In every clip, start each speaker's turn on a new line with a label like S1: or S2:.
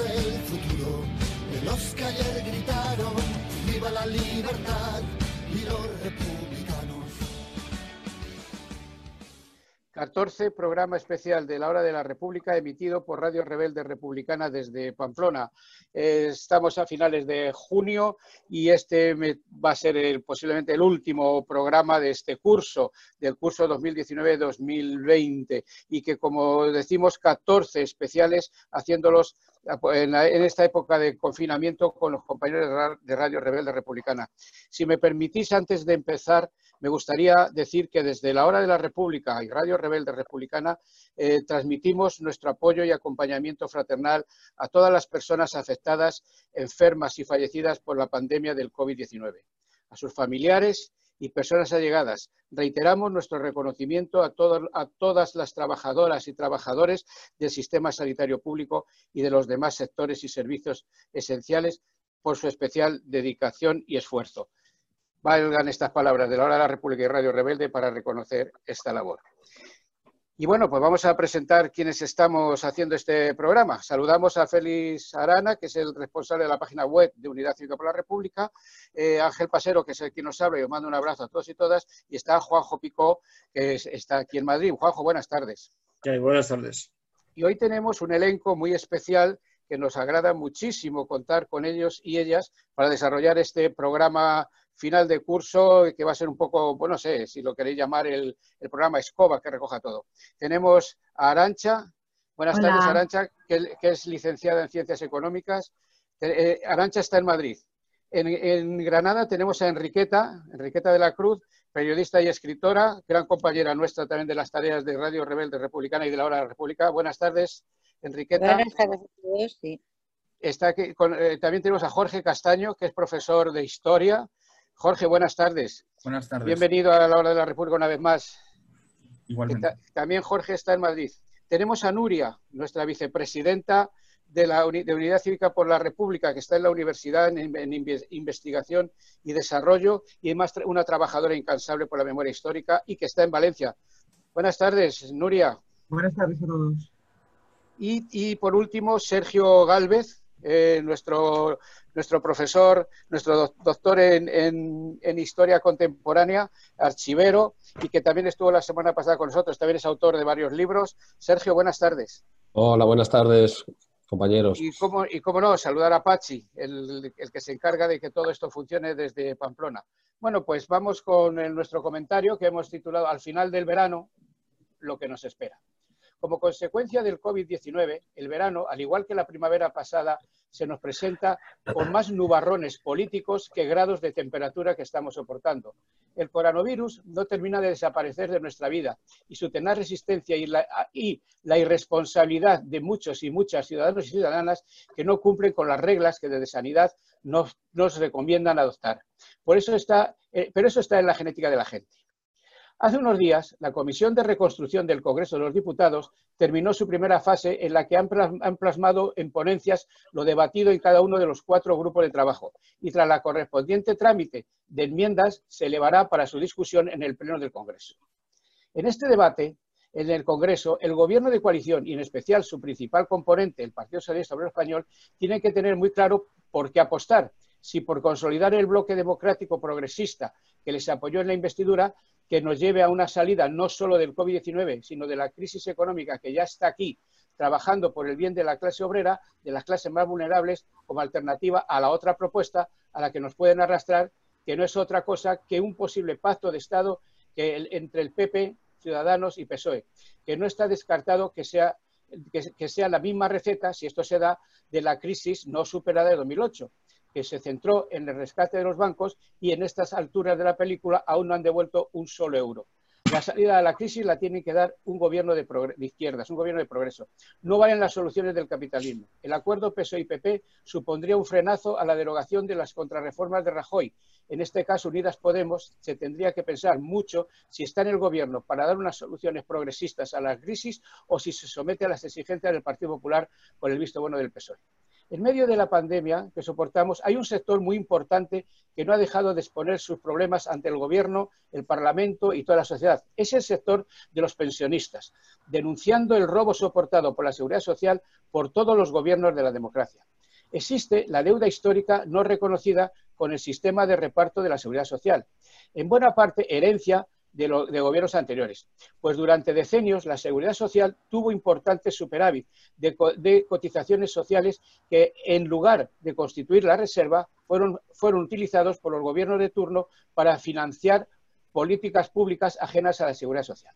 S1: El futuro de los que ayer gritaron, viva la libertad y los republicanos.
S2: 14, programa especial de la Hora de la República, emitido por Radio Rebelde Republicana desde Pamplona. Eh, estamos a finales de junio y este va a ser posiblemente el último programa de este curso, del curso 2019-2020, y que, como decimos, 14 especiales haciéndolos en, esta época de confinamiento con los compañeros de Radio Rebelde Republicana. Si me permitís, antes de empezar, me gustaría decir que desde la Hora de la República y Radio Rebelde Republicana eh, transmitimos nuestro apoyo y acompañamiento fraternal a todas las personas afectadas, enfermas y fallecidas por la pandemia del COVID-19, a sus familiares y personas allegadas. Reiteramos nuestro reconocimiento a, a, todas las trabajadoras y trabajadores del sistema sanitario público y de los demás sectores y servicios esenciales por su especial dedicación y esfuerzo valgan estas palabras de la hora de la República y Radio Rebelde para reconocer esta labor. Y bueno, pues vamos a presentar quienes estamos haciendo este programa. Saludamos a Félix Arana, que es el responsable de la página web de Unidad Cívica por la República, eh, Ángel Pasero, que es el quien nos habla y os mando un abrazo a todos y todas, y está Juanjo Picó, que está aquí en Madrid. Juanjo, buenas tardes.
S3: buenas tardes.
S2: Y hoy tenemos un elenco muy especial que nos agrada muchísimo contar con ellos y ellas para desarrollar este programa final de curso que va a ser un poco, bueno, no sé si lo queréis llamar el, programa Escoba que recoja todo. Tenemos a Arancha. Buenas tardes, Arancha, que, es licenciada en Ciencias Económicas. Eh, Arancha está en Madrid. En, Granada tenemos a Enriqueta, Enriqueta de la Cruz, periodista y escritora, gran compañera nuestra también de las tareas de Radio Rebelde Republicana y de la Hora de la República. Buenas tardes, Enriqueta.
S4: Buenas tardes a todos, sí.
S2: Está aquí eh, también tenemos a Jorge Castaño, que es profesor de Historia Jorge, buenas tardes.
S5: Buenas tardes.
S2: Bienvenido a la hora de la República una vez más.
S5: Igualmente.
S2: También Jorge está en Madrid. Tenemos a Nuria, nuestra vicepresidenta de la Unidad Cívica por la República, que está en la Universidad en, Investigación y Desarrollo y además una trabajadora incansable por la memoria histórica y que está en Valencia. Buenas tardes, Nuria.
S6: Buenas tardes a todos.
S2: Y, por último, Sergio Galvez, eh, nuestro nuestro profesor, nuestro doctor en, Historia Contemporánea, archivero, y que también estuvo la semana pasada con nosotros, también es autor de varios libros. Sergio, buenas tardes.
S7: Hola, buenas tardes, compañeros.
S2: Y cómo, y cómo no, saludar a Pachi, el, que se encarga de que todo esto funcione desde Pamplona. Bueno, pues vamos con nuestro comentario que hemos titulado Al final del verano, lo que nos espera. Como consecuencia del COVID-19, el verano, al igual que la primavera pasada, se nos presenta con más nubarrones políticos que grados de temperatura que estamos soportando. El coronavirus no termina de desaparecer de nuestra vida y su tenaz resistencia y la, la irresponsabilidad de muchos y muchas ciudadanos y ciudadanas que no cumplen con las reglas que desde sanidad nos, nos recomiendan adoptar. Por eso está, eh, pero eso está en la genética de la gente. Hace unos días, la Comisión de Reconstrucción del Congreso de los Diputados terminó su primera fase en la que han plasmado en ponencias lo debatido en cada uno de los cuatro grupos de trabajo y tras la correspondiente trámite de enmiendas se elevará para su discusión en el Pleno del Congreso. En este debate, en el Congreso, el Gobierno de coalición y en especial su principal componente, el Partido Socialista Obrero Español, tiene que tener muy claro por qué apostar si por consolidar el bloque democrático progresista que les apoyó en la investidura que nos lleve a una salida no solo del COVID-19, sino de la crisis económica que ya está aquí, trabajando por el bien de la clase obrera, de las clases más vulnerables, como alternativa a la otra propuesta a la que nos pueden arrastrar, que no es otra cosa que un posible pacto de Estado que entre el PP, Ciudadanos y PSOE, que no está descartado que sea, que sea la misma receta, si esto se da, de la crisis no superada de 2008 que se centró en el rescate de los bancos y en estas alturas de la película aún no han devuelto un solo euro. La salida de la crisis la tiene que dar un gobierno de, izquierdas, un gobierno de progreso. No valen las soluciones del capitalismo. El acuerdo PSOE y PP supondría un frenazo a la derogación de las contrarreformas de Rajoy. En este caso, Unidas Podemos se tendría que pensar mucho si está en el gobierno para dar unas soluciones progresistas a la crisis o si se somete a las exigencias del Partido Popular por el visto bueno del PSOE. En medio de la pandemia que soportamos, hay un sector muy importante que no ha dejado de exponer sus problemas ante el Gobierno, el Parlamento y toda la sociedad. Es el sector de los pensionistas, denunciando el robo soportado por la Seguridad Social por todos los gobiernos de la democracia. Existe la deuda histórica no reconocida con el sistema de reparto de la Seguridad Social, en buena parte herencia de, gobiernos anteriores. Pues durante decenios la seguridad social tuvo importantes superávit de, cotizaciones sociales que en lugar de constituir la reserva fueron, fueron utilizados por los gobiernos de turno para financiar políticas públicas ajenas a la seguridad social.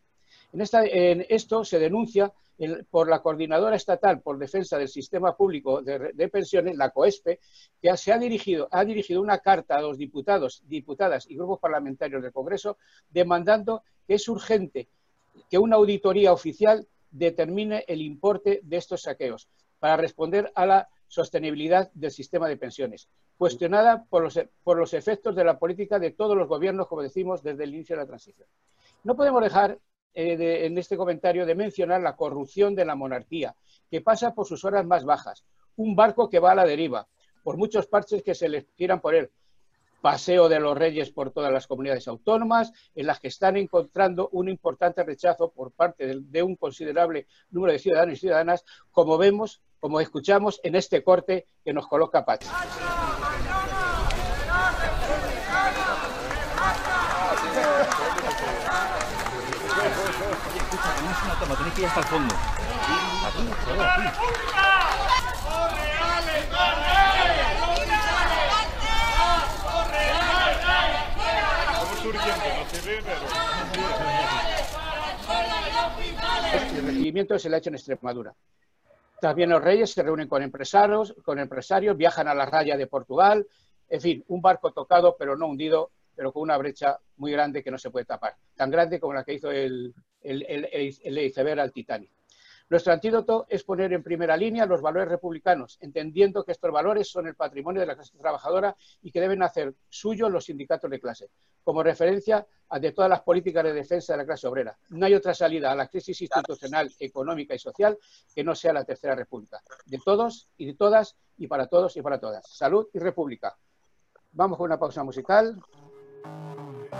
S2: En, esta, en esto se denuncia por la Coordinadora Estatal por Defensa del Sistema Público de, Pensiones, la COESPE, que se ha dirigido, ha dirigido una carta a los diputados, diputadas y grupos parlamentarios del Congreso demandando que es urgente que una auditoría oficial determine el importe de estos saqueos para responder a la sostenibilidad del sistema de pensiones, cuestionada por los, por los efectos de la política de todos los gobiernos, como decimos, desde el inicio de la transición. No podemos dejar eh, en este comentario de mencionar la corrupción de la monarquía, que pasa por sus horas más bajas. Un barco que va a la deriva, por muchos parches que se le tiran por él. Paseo de los Reyes por todas las comunidades autónomas, en las que están encontrando un importante rechazo por parte de, de un considerable número de ciudadanos y ciudadanas, como vemos, como escuchamos en este corte que nos coloca Pachi.
S3: Toma, tenéis que ir hasta el fondo.
S2: Recibimiento se le ha hecho en Extremadura. También los reyes se reúnen con empresarios, con empresarios, viajan a la raya de Portugal, en fin, un barco tocado pero no hundido, pero con una brecha muy grande que no se puede tapar, tan grande como la que hizo el, el, el, iceberg al Titanic. Nuestro antídoto es poner en primera línea los valores republicanos, entendiendo que estos valores son el patrimonio de la clase trabajadora y que deben hacer suyo los sindicatos de clase, como referencia a de todas las políticas de defensa de la clase obrera. No hay otra salida a la crisis institucional, económica y social que no sea la Tercera República. De todos y de todas y para todos y para todas. Salud y República. Vamos con una pausa musical.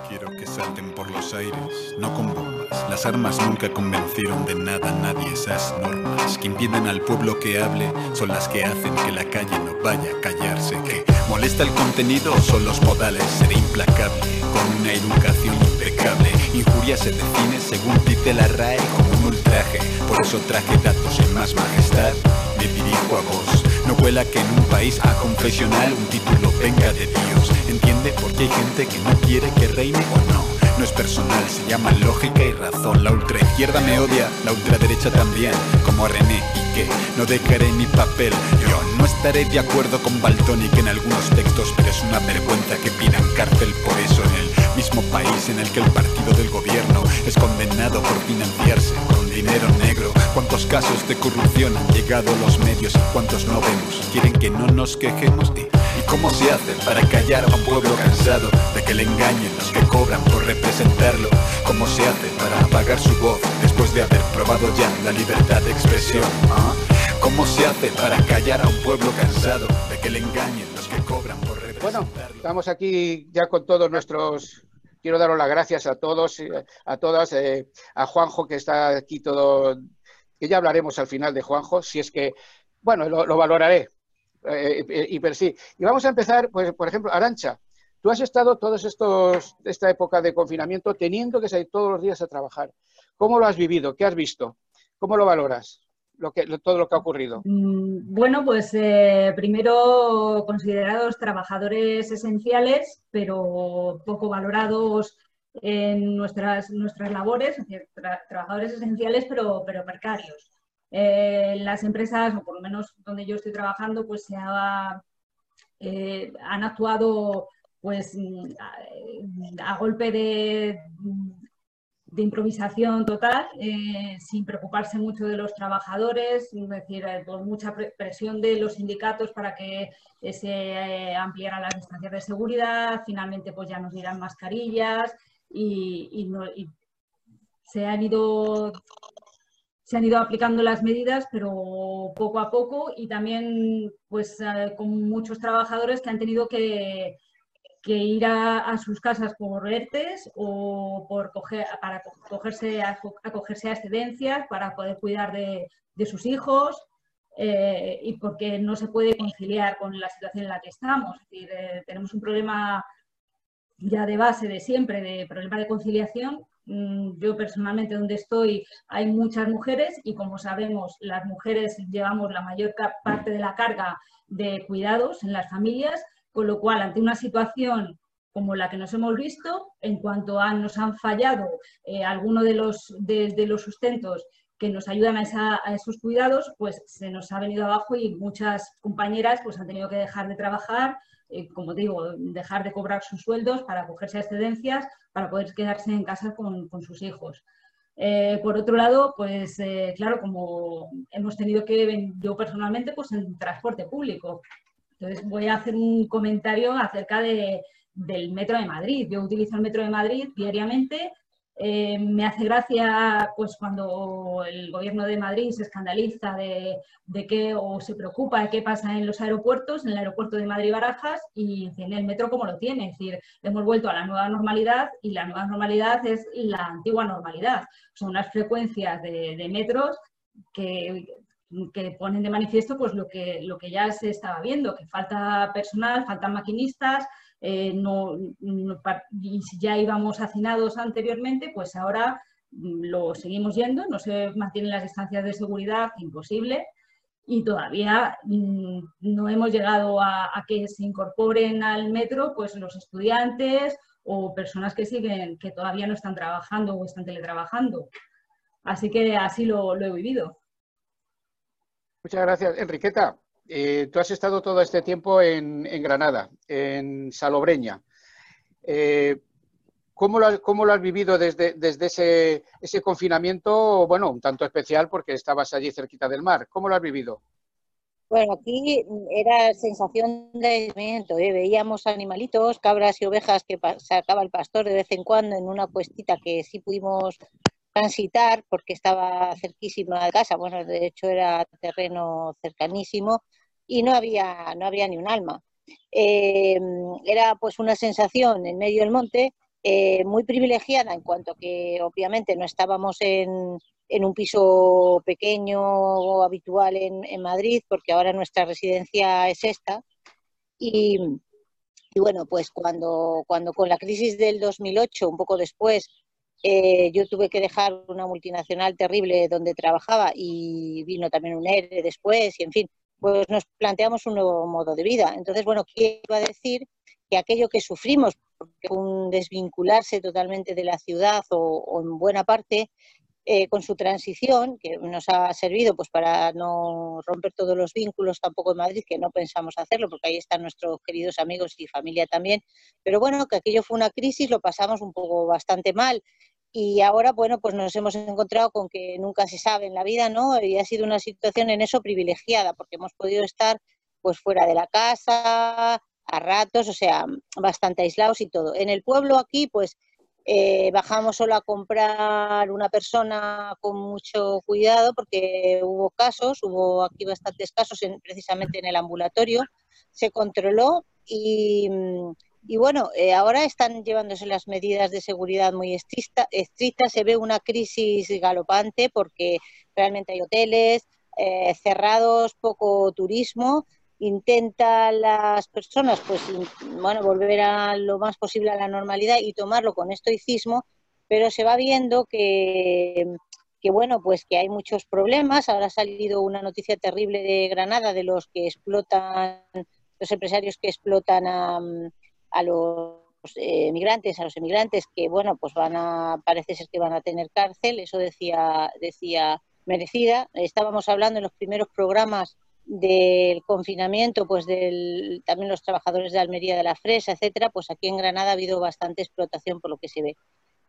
S4: Quiero que salten por los aires, no con bombas. Las armas nunca convencieron de nada a nadie esas normas que impiden al pueblo que hable son las que hacen que la calle no vaya a callarse. Que molesta el contenido son los modales, seré implacable con una educación impecable. Injuria se define según dice la RAE como un ultraje. Por eso traje datos en más majestad. Me dirijo a vos. No cuela que en un país a confesional un título venga de Dios. Entiende porque hay gente que no quiere que reine o no. No es personal, se llama lógica y razón. La ultraizquierda me odia, la ultraderecha también, como a René y que no dejaré mi papel. Yo no estaré de acuerdo con Baltonic en algunos textos, pero es una vergüenza que pidan cárcel por eso en el mismo país en el que el partido del gobierno es condenado por financiarse con dinero negro. ¿Cuántos casos de corrupción han llegado a los medios y cuántos no vemos? ¿Quieren que no nos quejemos? ¿Y, cómo se hace para callar a un pueblo cansado de que le engañen los que cobran por representarlo? ¿Cómo se hace para apagar su voz después de haber probado ya la libertad de expresión? ¿Ah? ¿Cómo se hace para callar a un pueblo cansado de que le engañen los que cobran por?
S2: Bueno, estamos aquí ya con todos nuestros quiero daros las gracias a todos, a todas, eh, a Juanjo que está aquí todo que ya hablaremos al final de Juanjo, si es que, bueno, lo, valoraré, eh, eh, y, pero sí. Y vamos a empezar, pues, por ejemplo, Arancha, tú has estado todos estos, esta época de confinamiento teniendo que salir todos los días a trabajar. ¿Cómo lo has vivido? ¿Qué has visto? ¿Cómo lo valoras? Todo lo que ha ocurrido?
S5: Mm, bueno, pues eh, primero considerados trabajadores esenciales, pero poco valorados en nuestras, nuestras labores, es decir, trabajadores esenciales pero, pero precarios. Eh, las empresas, o por lo menos donde yo estoy trabajando, pues se eh, han actuado pues a, golpe de, de improvisación total, eh, sin preocuparse mucho de los trabajadores, es decir, por mucha presión de los sindicatos para que se ampliaran las distancias de seguridad, finalmente pues ya nos dieran mascarillas, y, se han ido se han ido aplicando las medidas, pero poco a poco y también pues eh, con muchos trabajadores que han tenido que, ir a, sus casas por ERTES o por coger, para cogerse, acogerse a excedencias, para poder cuidar de, sus hijos eh, y porque no se puede conciliar con la situación en la que estamos. Es decir, eh, tenemos un problema ya de base de siempre, de problema de conciliación Mm, yo personalmente donde estoy hay muchas mujeres y como sabemos las mujeres llevamos la mayor parte de la carga de cuidados en las familias, con lo cual ante una situación como la que nos hemos visto, en cuanto nos han fallado eh, algunos de los, de, los sustentos que nos ayudan a, esos cuidados, pues se nos ha venido abajo y muchas compañeras pues han tenido que dejar de trabajar eh, como digo, dejar de cobrar sus sueldos para acogerse a excedencias para poder quedarse en casa con, sus hijos. Eh, por otro lado, pues eh, claro, como hemos tenido que, yo personalmente, pues en transporte público. Entonces voy a hacer un comentario acerca de, del Metro de Madrid. Yo utilizo el Metro de Madrid diariamente eh, me hace gracia pues cuando el gobierno de Madrid se escandaliza de, de, qué o se preocupa de qué pasa en los aeropuertos, en el aeropuerto de Madrid Barajas y en el metro como lo tiene. Es decir, hemos vuelto a la nueva normalidad y la nueva normalidad es la antigua normalidad. Son unas frecuencias de, de metros que, que ponen de manifiesto pues lo que, lo que ya se estaba viendo, que falta personal, faltan maquinistas, eh, no, si ya íbamos hacinados anteriormente, pues ahora mm, lo seguimos yendo, no se mantienen las distancias de seguridad, imposible, y todavía mm, no hemos llegado a, que se incorporen al metro pues los estudiantes o personas que siguen, que todavía no están trabajando o están teletrabajando. Así que así lo, lo he vivido.
S2: Muchas gracias, Enriqueta. Eh, tú has estado todo este tiempo en, Granada, en Salobreña. Eh, ¿cómo, lo, has vivido desde, ese, confinamiento, bueno, un tanto especial porque estabas allí cerquita del mar? ¿Cómo lo has vivido?
S6: Bueno, aquí era sensación de aislamiento. ¿eh? veíamos animalitos, cabras y ovejas que sacaba el pastor de vez en cuando en una puestita que sí pudimos transitar porque estaba cerquísima de casa, bueno, de hecho era terreno cercanísimo y no había, no había ni un alma. Eh, era pues una sensación en medio del monte eh, muy privilegiada en cuanto que obviamente no estábamos en, en un piso pequeño o habitual en, en, Madrid, porque ahora nuestra residencia es esta. Y, y bueno, pues cuando, cuando con la crisis del 2008, un poco después, eh, yo tuve que dejar una multinacional terrible donde trabajaba y vino también un ERE después y en fin, pues nos planteamos un nuevo modo de vida. Entonces, bueno, quiero decir que aquello que sufrimos, un desvincularse totalmente de la ciudad o, en buena parte, eh, con su transición, que nos ha servido pues para no romper todos los vínculos tampoco en Madrid, que no pensamos hacerlo, porque ahí están nuestros queridos amigos y familia también. Pero bueno, que aquello fue una crisis, lo pasamos un poco bastante mal y ahora, bueno, pues nos hemos encontrado con que nunca se sabe en la vida, ¿no? Y ha sido una situación en eso privilegiada, porque hemos podido estar pues fuera de la casa, a ratos, o sea, bastante aislados y todo. En el pueblo aquí, pues eh, bajamos solo a comprar una persona con mucho cuidado, porque hubo casos, hubo aquí bastantes casos precisamente en el ambulatorio, se controló y y bueno, eh, ahora están llevándose las medidas de seguridad muy estrictas, se ve una crisis galopante porque realmente hay hoteles eh, cerrados, poco turismo, intentan las personas pues bueno, volver a lo más posible a la normalidad y tomarlo con estoicismo, pero se va viendo que, que bueno, pues que hay muchos problemas. Ahora ha salido una noticia terrible de Granada de los que explotan, los empresarios que explotan a, a los eh, migrantes, a los emigrantes que, bueno, pues van a, parece ser que van a tener cárcel, eso decía, decía merecida. Estábamos hablando en los primeros programas del confinamiento, pues del, también los trabajadores de Almería de la Fresa, etcétera, pues aquí en Granada ha habido bastante explotación por lo que se ve.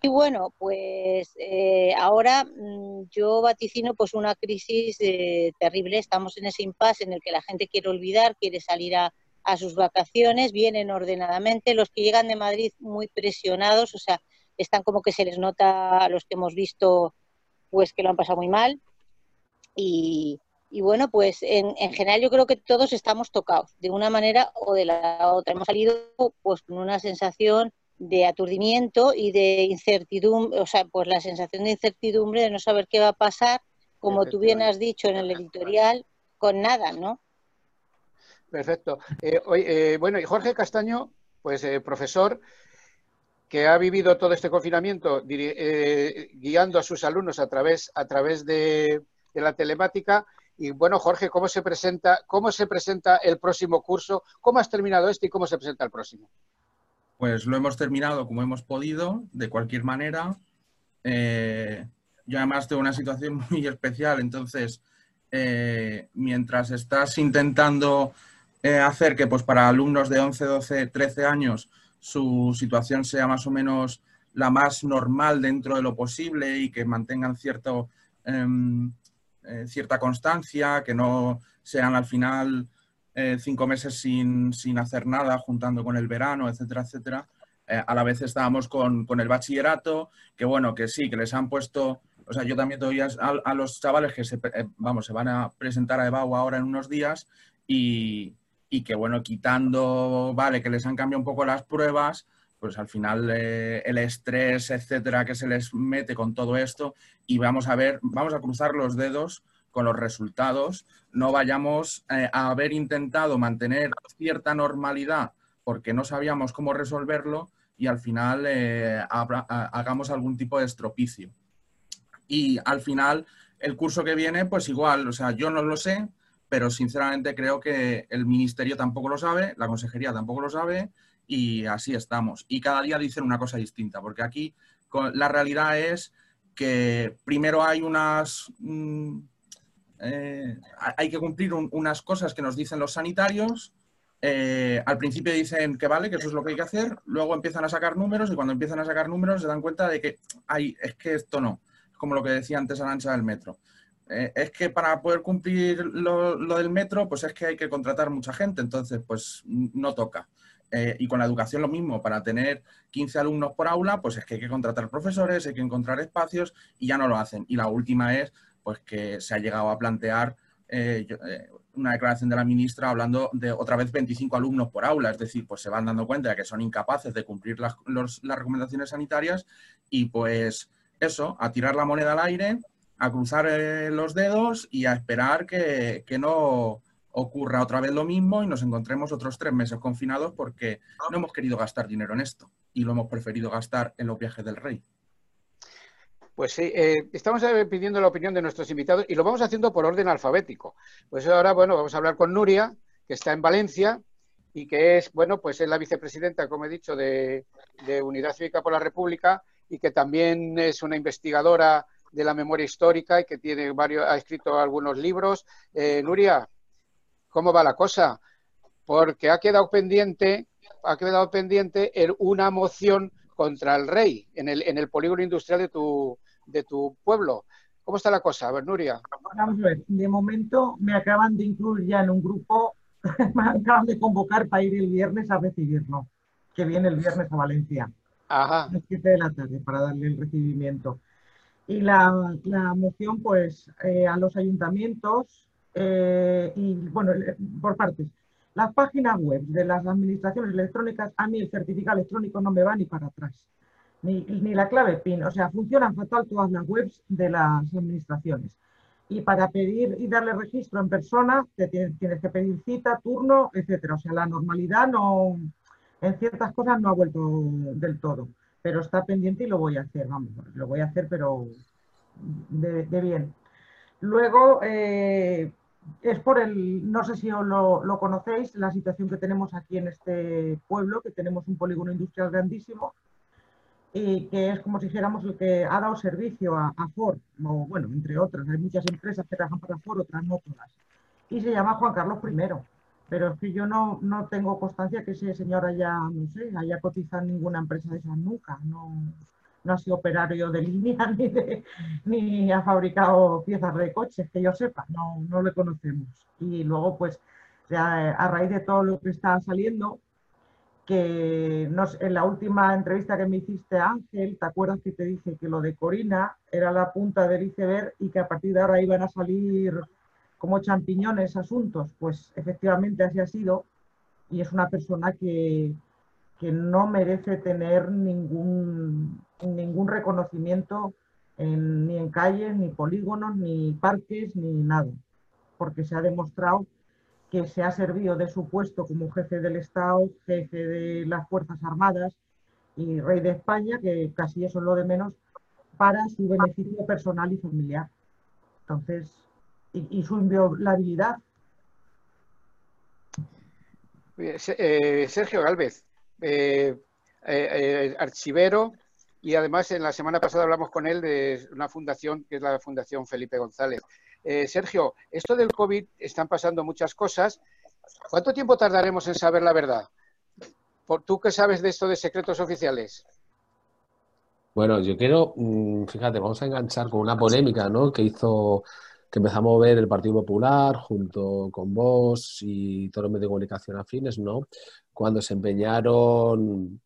S6: Y bueno, pues eh, ahora mm, yo vaticino pues una crisis eh, terrible. Estamos en ese impasse en el que la gente quiere olvidar, quiere salir a, a sus vacaciones, vienen ordenadamente, los que llegan de Madrid muy presionados, o sea, están como que se les nota a los que hemos visto pues que lo han pasado muy mal. Y, y bueno, pues en, en, general yo creo que todos estamos tocados de una manera o de la otra. Hemos salido pues con una sensación de aturdimiento y de incertidumbre, o sea, pues la sensación de incertidumbre de no saber qué va a pasar, como tú bien has dicho en el editorial, con nada, ¿no?
S2: Perfecto. Eh, eh, bueno, y Jorge Castaño, pues eh, profesor, que ha vivido todo este confinamiento guiando a sus alumnos a través, a través de, de, la telemática. Y bueno, Jorge, ¿cómo se, presenta, ¿cómo se presenta el próximo curso? ¿Cómo has terminado este y cómo se presenta el próximo?
S8: Pues lo hemos terminado como hemos podido, de cualquier manera. Yo además tengo una situación muy especial, entonces, mientras estás intentando eh, hacer que pues, para alumnos de 11, 12, 13 años su situación sea más o menos la más normal dentro de lo posible y que mantengan cierto, em, eh, cierta constancia, que no sean al final eh, cinco meses sin, sin, hacer nada, juntando con el verano, etcétera, etcétera. A la vez estábamos con, con, el bachillerato, que bueno, que sí, que les han puesto, o sea, yo también doy a, a los chavales que se, vamos, se van a presentar a EBAU ahora en unos días y, y, que bueno, quitando, vale, que les han cambiado un poco las pruebas, pues al final eh, el estrés, etcétera, que se les mete con todo esto y vamos a ver, vamos a cruzar los dedos con los resultados, no vayamos eh, a haber intentado mantener cierta normalidad porque no sabíamos cómo resolverlo y al final eh, hagamos algún tipo de estropicio. Y al final, el curso que viene, pues igual, o sea, yo no lo sé, pero sinceramente creo que el ministerio tampoco lo sabe, la consejería tampoco lo sabe y así estamos. Y cada día dicen una cosa distinta, porque aquí la realidad es que primero hay unas... Mmm, eh, hay que cumplir un, unas cosas que nos dicen los sanitarios. Eh, al principio dicen que vale, que eso es lo que hay que hacer, luego empiezan a sacar números y cuando empiezan a sacar números se dan cuenta de que ay, es que esto no, es como lo que decía antes Arancha del metro. Eh, es que para poder cumplir lo, lo, del metro, pues es que hay que contratar mucha gente, entonces pues no toca. Eh, y con la educación lo mismo, para tener 15 alumnos por aula, pues es que hay que contratar profesores, hay que encontrar espacios y ya no lo hacen. Y la última es pues que se ha llegado a plantear eh, eh, una declaración de la ministra hablando de otra vez 25 alumnos por aula, es decir, pues se van dando cuenta de que son incapaces de cumplir las, los, las recomendaciones sanitarias y pues eso, a tirar la moneda al aire, a cruzar eh, los dedos y a esperar que, que, no ocurra otra vez lo mismo y nos encontremos otros tres meses confinados porque no hemos querido gastar dinero en esto y lo hemos preferido gastar en los viajes del rey.
S2: Pues sí, eh, estamos pidiendo la opinión de nuestros invitados y lo vamos haciendo por orden alfabético. Pues ahora, bueno, vamos a hablar con Nuria, que está en Valencia y que es, bueno, pues es la vicepresidenta, como he dicho, de, de Unidad Cívica por la República y que también es una investigadora de la memoria histórica y que tiene varios, ha escrito algunos libros. Eh, Nuria, ¿cómo va la cosa? Porque ha quedado pendiente, ha quedado pendiente una moción contra el rey en el, en el polígono industrial de tu, de tu pueblo. ¿Cómo está la cosa? A ver, Nuria.
S9: Vamos a ver, de momento me acaban de incluir ya en un grupo, me acaban de convocar para ir el viernes a recibirlo, que viene el viernes a Valencia.
S2: Ajá.
S9: A las 7 de la tarde para darle el recibimiento. Y la, la moción, pues, eh, a los ayuntamientos eh, y, bueno, por partes. Las páginas web de las administraciones electrónicas, a mí el certificado electrónico no me va ni para atrás ni, ni, la clave PIN. O sea, funcionan fatal todas las webs de las administraciones. Y para pedir y darle registro en persona, te tienes, tienes que pedir cita, turno, etcétera. O sea, la normalidad no, en ciertas cosas no ha vuelto del todo, pero está pendiente y lo voy a hacer, vamos, lo voy a hacer, pero de, bien. Luego, eh, es por el, no sé si lo, lo, conocéis, la situación que tenemos aquí en este pueblo, que tenemos un polígono industrial grandísimo, y que es como si dijéramos el que ha dado servicio a, a, Ford, o bueno, entre otras, hay muchas empresas que trabajan para Ford, otras no todas, y se llama Juan Carlos I, pero es que yo no, no tengo constancia que ese señor haya, no sé, haya cotizado en ninguna empresa de esas nunca, no, no ha sido operario de línea ni, de, ni ha fabricado piezas de coches, que yo sepa, no, no le conocemos. Y luego, pues, a, a raíz de todo lo que está saliendo, que en la última entrevista que me hiciste, Ángel, ¿te acuerdas que te dije que lo de Corina era la punta del iceberg y que a partir de ahora iban a salir como champiñones asuntos? Pues efectivamente así ha sido y es una persona que, que no merece tener ningún, ningún reconocimiento ni en calles, ni polígonos, ni parques, ni nada, porque se ha demostrado que se ha servido de su puesto como jefe del Estado, jefe de las Fuerzas Armadas y rey de España, que casi eso es lo de menos, para su beneficio personal y familiar. Entonces, y, su inviolabilidad.
S2: Eh, Sergio Galvez, eh, eh, archivero, y además en la semana pasada hablamos con él de una fundación que es la Fundación Felipe González. Eh, Sergio, esto del COVID están pasando muchas cosas. ¿Cuánto tiempo tardaremos en saber la verdad? ¿Por tú qué sabes de esto de secretos oficiales?
S7: Bueno, yo quiero, mm, fíjate, vamos a enganchar con una polémica, ¿no? Que hizo, que empezamos a ver el Partido Popular junto con vos y todos los medios de comunicación afines, ¿no? Cuando se empeñaron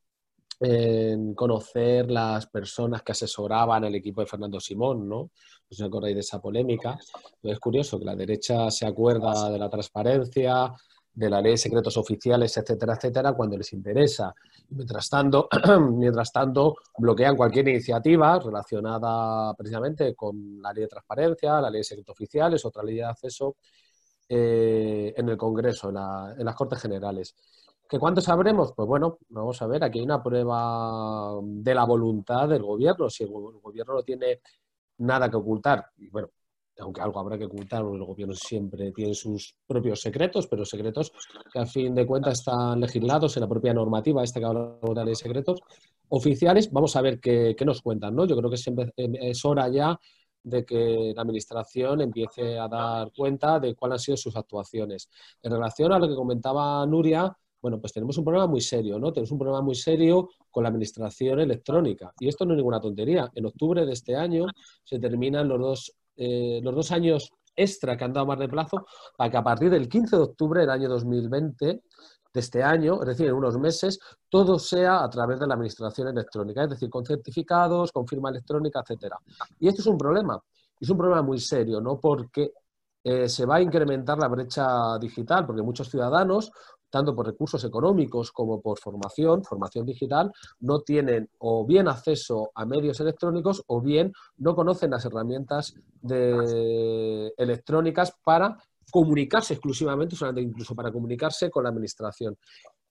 S7: en conocer las personas que asesoraban el equipo de Fernando Simón, ¿no? No si acordáis de esa polémica. es curioso que la derecha se acuerda de la transparencia, de la ley de secretos oficiales, etcétera, etcétera, cuando les interesa. Mientras tanto, mientras tanto, bloquean cualquier iniciativa relacionada precisamente con la ley de transparencia, la ley de secretos oficiales, otra ley de acceso eh, en el Congreso, en, las Cortes Generales. ¿Que cuánto sabremos? Pues bueno, vamos a ver, aquí hay una prueba de la voluntad del gobierno. Si el gobierno no tiene nada que ocultar, y bueno, aunque algo habrá que ocultar, el gobierno siempre tiene sus propios secretos, pero secretos que a fin de cuentas están legislados en la propia normativa, esta que habla de secretos oficiales. Vamos a ver qué, nos cuentan, ¿no? Yo creo que siempre es hora ya de que la Administración empiece a dar cuenta de cuáles han sido sus actuaciones. En relación a lo que comentaba Nuria, bueno, pues tenemos un problema muy serio, ¿no? Tenemos un problema muy serio con la administración electrónica. Y esto no es ninguna tontería. En octubre de este año se terminan los dos, eh, los dos años extra que han dado más de plazo para que a partir del 15 de octubre del año 2020 de este año, es decir, en unos meses, todo sea a través de la administración electrónica, es decir, con certificados, con firma electrónica, etcétera. Y esto es un problema, es un problema muy serio, ¿no? Porque eh, se va a incrementar la brecha digital, porque muchos ciudadanos tanto por recursos económicos como por formación, formación digital, no tienen o bien acceso a medios electrónicos o bien no conocen las herramientas de, electrónicas para comunicarse exclusivamente, solamente incluso para comunicarse con la administración.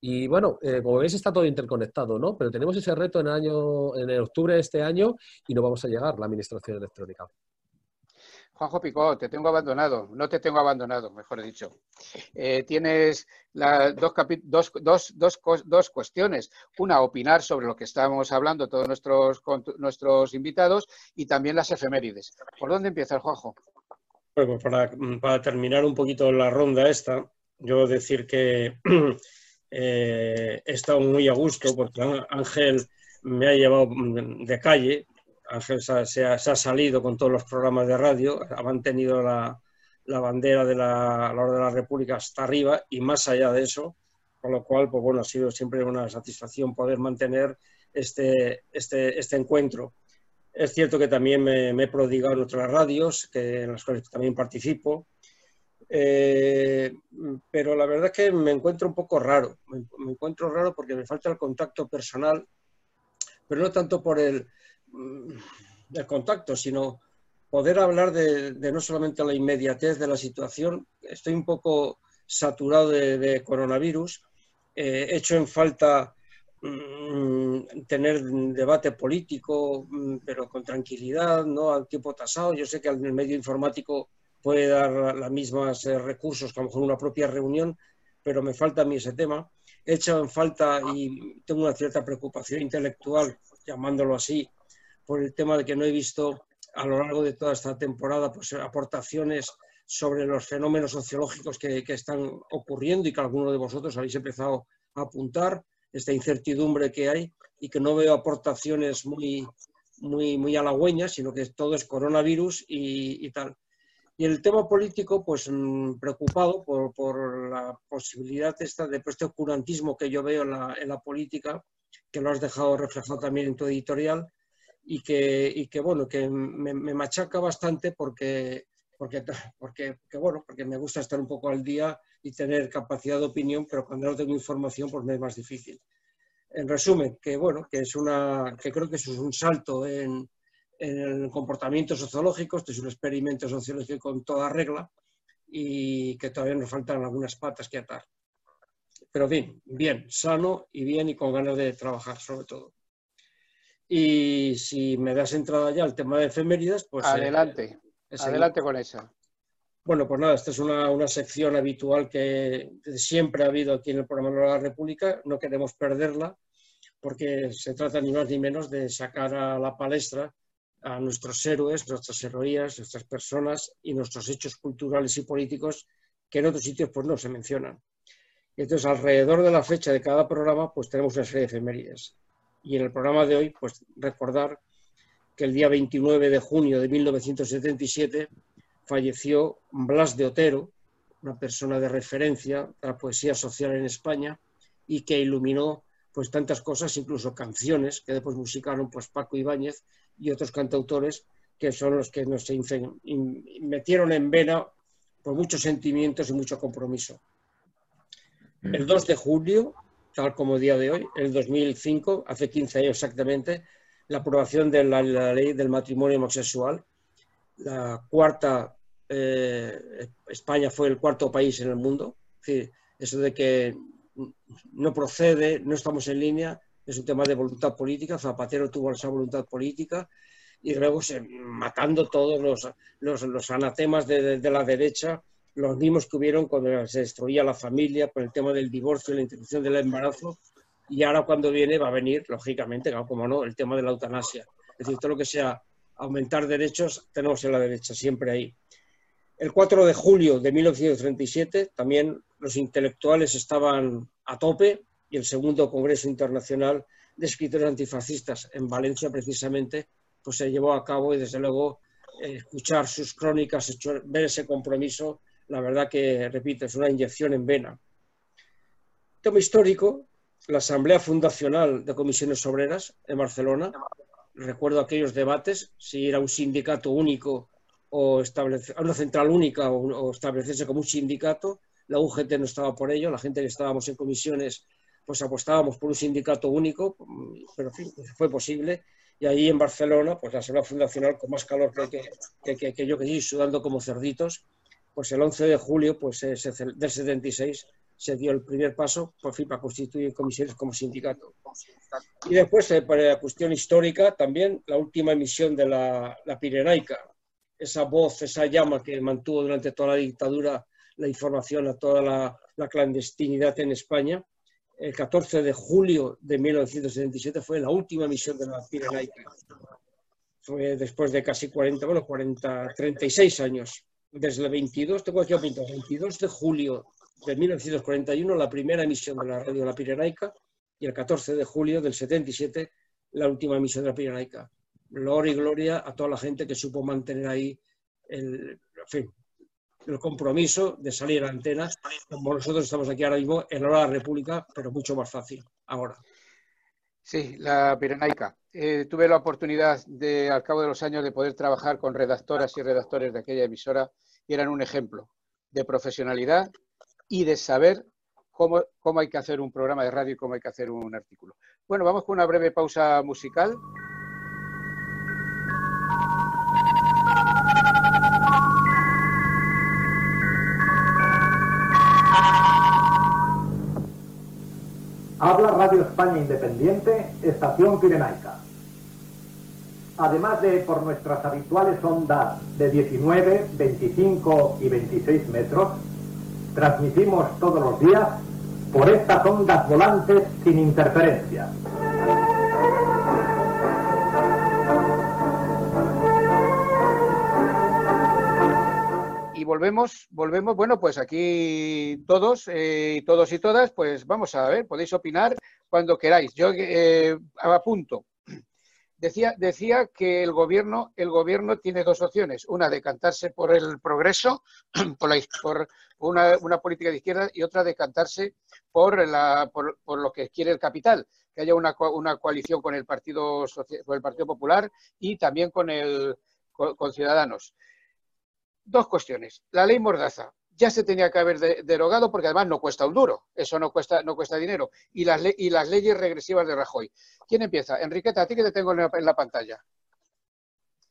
S7: Y bueno, eh, como veis está todo interconectado, ¿no? Pero tenemos ese reto en el, año, en el octubre de este año y no vamos a llegar la administración electrónica.
S2: Juanjo Picó, te tengo abandonado, no te tengo abandonado, mejor dicho. Eh, tienes dos, dos, cuestiones. Una, opinar sobre lo que estamos hablando todos nuestros, nuestros invitados y también las efemérides. ¿Por dónde empieza Juanjo?
S10: Bueno, pues para, terminar un poquito la ronda esta, yo decir que eh, he estado muy a gusto porque Ángel me ha llevado de calle, Ángel se ha, salido con todos los programas de radio, ha mantenido la, bandera de la, la, de la República hasta arriba y más allá de eso, con lo cual, pues bueno, ha sido siempre una satisfacción poder mantener este, este, este encuentro. Es cierto que también me, he prodigado en otras radios, que, en las cuales también participo, eh, pero la verdad es que me encuentro un poco raro. me, encuentro raro porque me falta el contacto personal, pero no tanto por el, del contacto, sino poder hablar de, no solamente la inmediatez de la situación. Estoy un poco saturado de, coronavirus. Eh, he hecho en falta mm, tener debate político, mm, pero con tranquilidad, no al tiempo tasado. Yo sé que el medio informático puede dar los mismos eh, recursos que a lo mejor una propia reunión, pero me falta a mí ese tema. He hecho en falta y tengo una cierta preocupación intelectual, llamándolo así, por el tema de que no he visto a lo largo de toda esta temporada pues, aportaciones sobre los fenómenos sociológicos que, están ocurriendo y que algunos de vosotros habéis empezado a apuntar, esta incertidumbre que hay y que no veo aportaciones muy, muy, muy halagüeñas, sino que todo es coronavirus y, tal. Y el tema político, pues mm, preocupado por, por, la posibilidad esta de este oscurantismo que yo veo en la, en la, política, que lo has dejado reflejado también en tu editorial, y que, y que bueno, que me, me, machaca bastante porque, porque, porque, que, bueno, porque me gusta estar un poco al día y tener capacidad de opinión, pero cuando no tengo información, pues me es más difícil. En resumen, que bueno, que es una, que creo que eso es un salto en, en comportamientos sociológicos, este es un experimento sociológico con toda regla y que todavía nos faltan algunas patas que atar. Pero bien, bien, sano y bien y con ganas de trabajar sobre todo. Y si me das entrada ya al tema de efemérides, pues...
S2: Eh, adelante, adelante con esa.
S10: Bueno, pues nada, esta es una, una, sección habitual que siempre ha habido aquí en el programa de la República, no queremos perderla, porque se trata ni más ni menos de sacar a la palestra a nuestros héroes, nuestras heroías, nuestras personas y nuestros hechos culturales y políticos que en otros sitios pues no se mencionan. Y entonces alrededor de la fecha de cada programa pues tenemos una serie de efemérides. Y en el programa de hoy pues recordar que el día 29 de junio de 1977 falleció Blas de Otero, una persona de referencia de la poesía social en España y que iluminó pues tantas cosas, incluso canciones que después musicaron pues Paco Ibáñez y otros cantautores que son los que nos metieron en vena por muchos sentimientos y mucho compromiso. El 2 de julio, tal como día de hoy, el 2005, hace 15 años exactamente, la aprobación de la, ley del matrimonio homosexual. La cuarta, eh, España fue el cuarto país en el mundo. eso de que no procede, no estamos en línea, es un tema de voluntad política. Zapatero tuvo esa voluntad política y luego se, matando todos los, los, los anatemas de, de, la derecha, los mismos que hubieron cuando se destruía la familia, por el tema del divorcio la interrupción del embarazo. Y ahora cuando viene va a venir, lógicamente, como no, el tema de la eutanasia. Es decir, todo lo que sea aumentar derechos, tenemos en la derecha, siempre ahí. El 4 de julio de 1937 también los intelectuales estaban a tope y el segundo Congreso Internacional de Escritores Antifascistas en Valencia, precisamente, pues se llevó a cabo y desde luego eh, escuchar sus crónicas, ver ese compromiso, la verdad que, repito, es una inyección en vena. Tema histórico, la Asamblea Fundacional de Comisiones Obreras en Barcelona, recuerdo aquellos debates, si era un sindicato único o establecer, una central única o, o establecerse como un sindicato, la UGT no estaba por ello, la gente que estábamos en comisiones pues apostábamos por un sindicato único, pero en fin, pues fue posible. Y ahí en Barcelona, pues la Asamblea Fundacional, con más calor que, que, que, que yo que estoy sudando como cerditos, pues el 11 de julio pues, del 76 se dio el primer paso por fin para constituir comisiones como sindicato. Y después, eh, para la cuestión histórica, también la última emisión de la, la Pirenaica, esa voz, esa llama que mantuvo durante toda la dictadura la información a toda la, la clandestinidad en España, el 14 de julio de 1977 fue la última misión de la Pirenaica. Fue después de casi 40, bueno, 40, 36 años. Desde el 22, tengo aquí apuntado, 22 de julio de 1941, la primera emisión de la radio de la Pirenaica, y el 14 de julio del 77, la última emisión de la Pirenaica. Gloria y gloria a toda la gente que supo mantener ahí el, fin, el compromiso de salir a antenas, como nosotros estamos aquí ahora mismo en hora de la República, pero mucho más fácil ahora.
S2: Sí, la Pirenaica. Eh, tuve la oportunidad de, al cabo de los años de poder trabajar con redactoras y redactores de aquella emisora y eran un ejemplo de profesionalidad y de saber cómo, cómo hay que hacer un programa de radio y cómo hay que hacer un artículo. Bueno, vamos con una breve pausa musical.
S11: Habla Radio España Independiente, Estación Pirenaica. Además de por nuestras habituales ondas de 19, 25 y 26 metros, transmitimos todos los días por estas ondas volantes sin interferencia.
S2: volvemos, volvemos, bueno, pues aquí todos, eh, todos y todas, pues vamos a ver, podéis opinar cuando queráis. Yo eh, apunto, Decía, decía que el gobierno, el gobierno tiene dos opciones, una decantarse por el progreso, por, la, por una, una, política de izquierda y otra decantarse por, la, por, por lo que quiere el capital, que haya una, una coalición con el Partido con el Partido Popular y también con el con, con Ciudadanos. Dos cuestiones. La ley Mordaza ya se tenía que haber de, derogado porque además no cuesta un duro, eso no cuesta, no cuesta dinero. Y las, y las leyes regresivas de Rajoy. ¿Quién empieza? Enriqueta, a ti que te tengo en la, en la pantalla.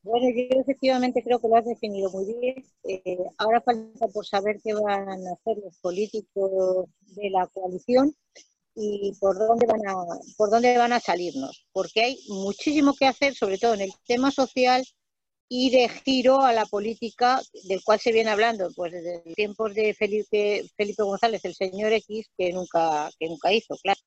S6: Bueno, yo efectivamente creo que lo has definido muy bien. Eh, ahora falta por saber qué van a hacer los políticos de la coalición y por dónde van a, por dónde van a salirnos, porque hay muchísimo que hacer, sobre todo en el tema social y de giro a la política del cual se viene hablando, pues desde tiempos de Felipe, Felipe González, el señor X, que nunca, que nunca hizo, claro.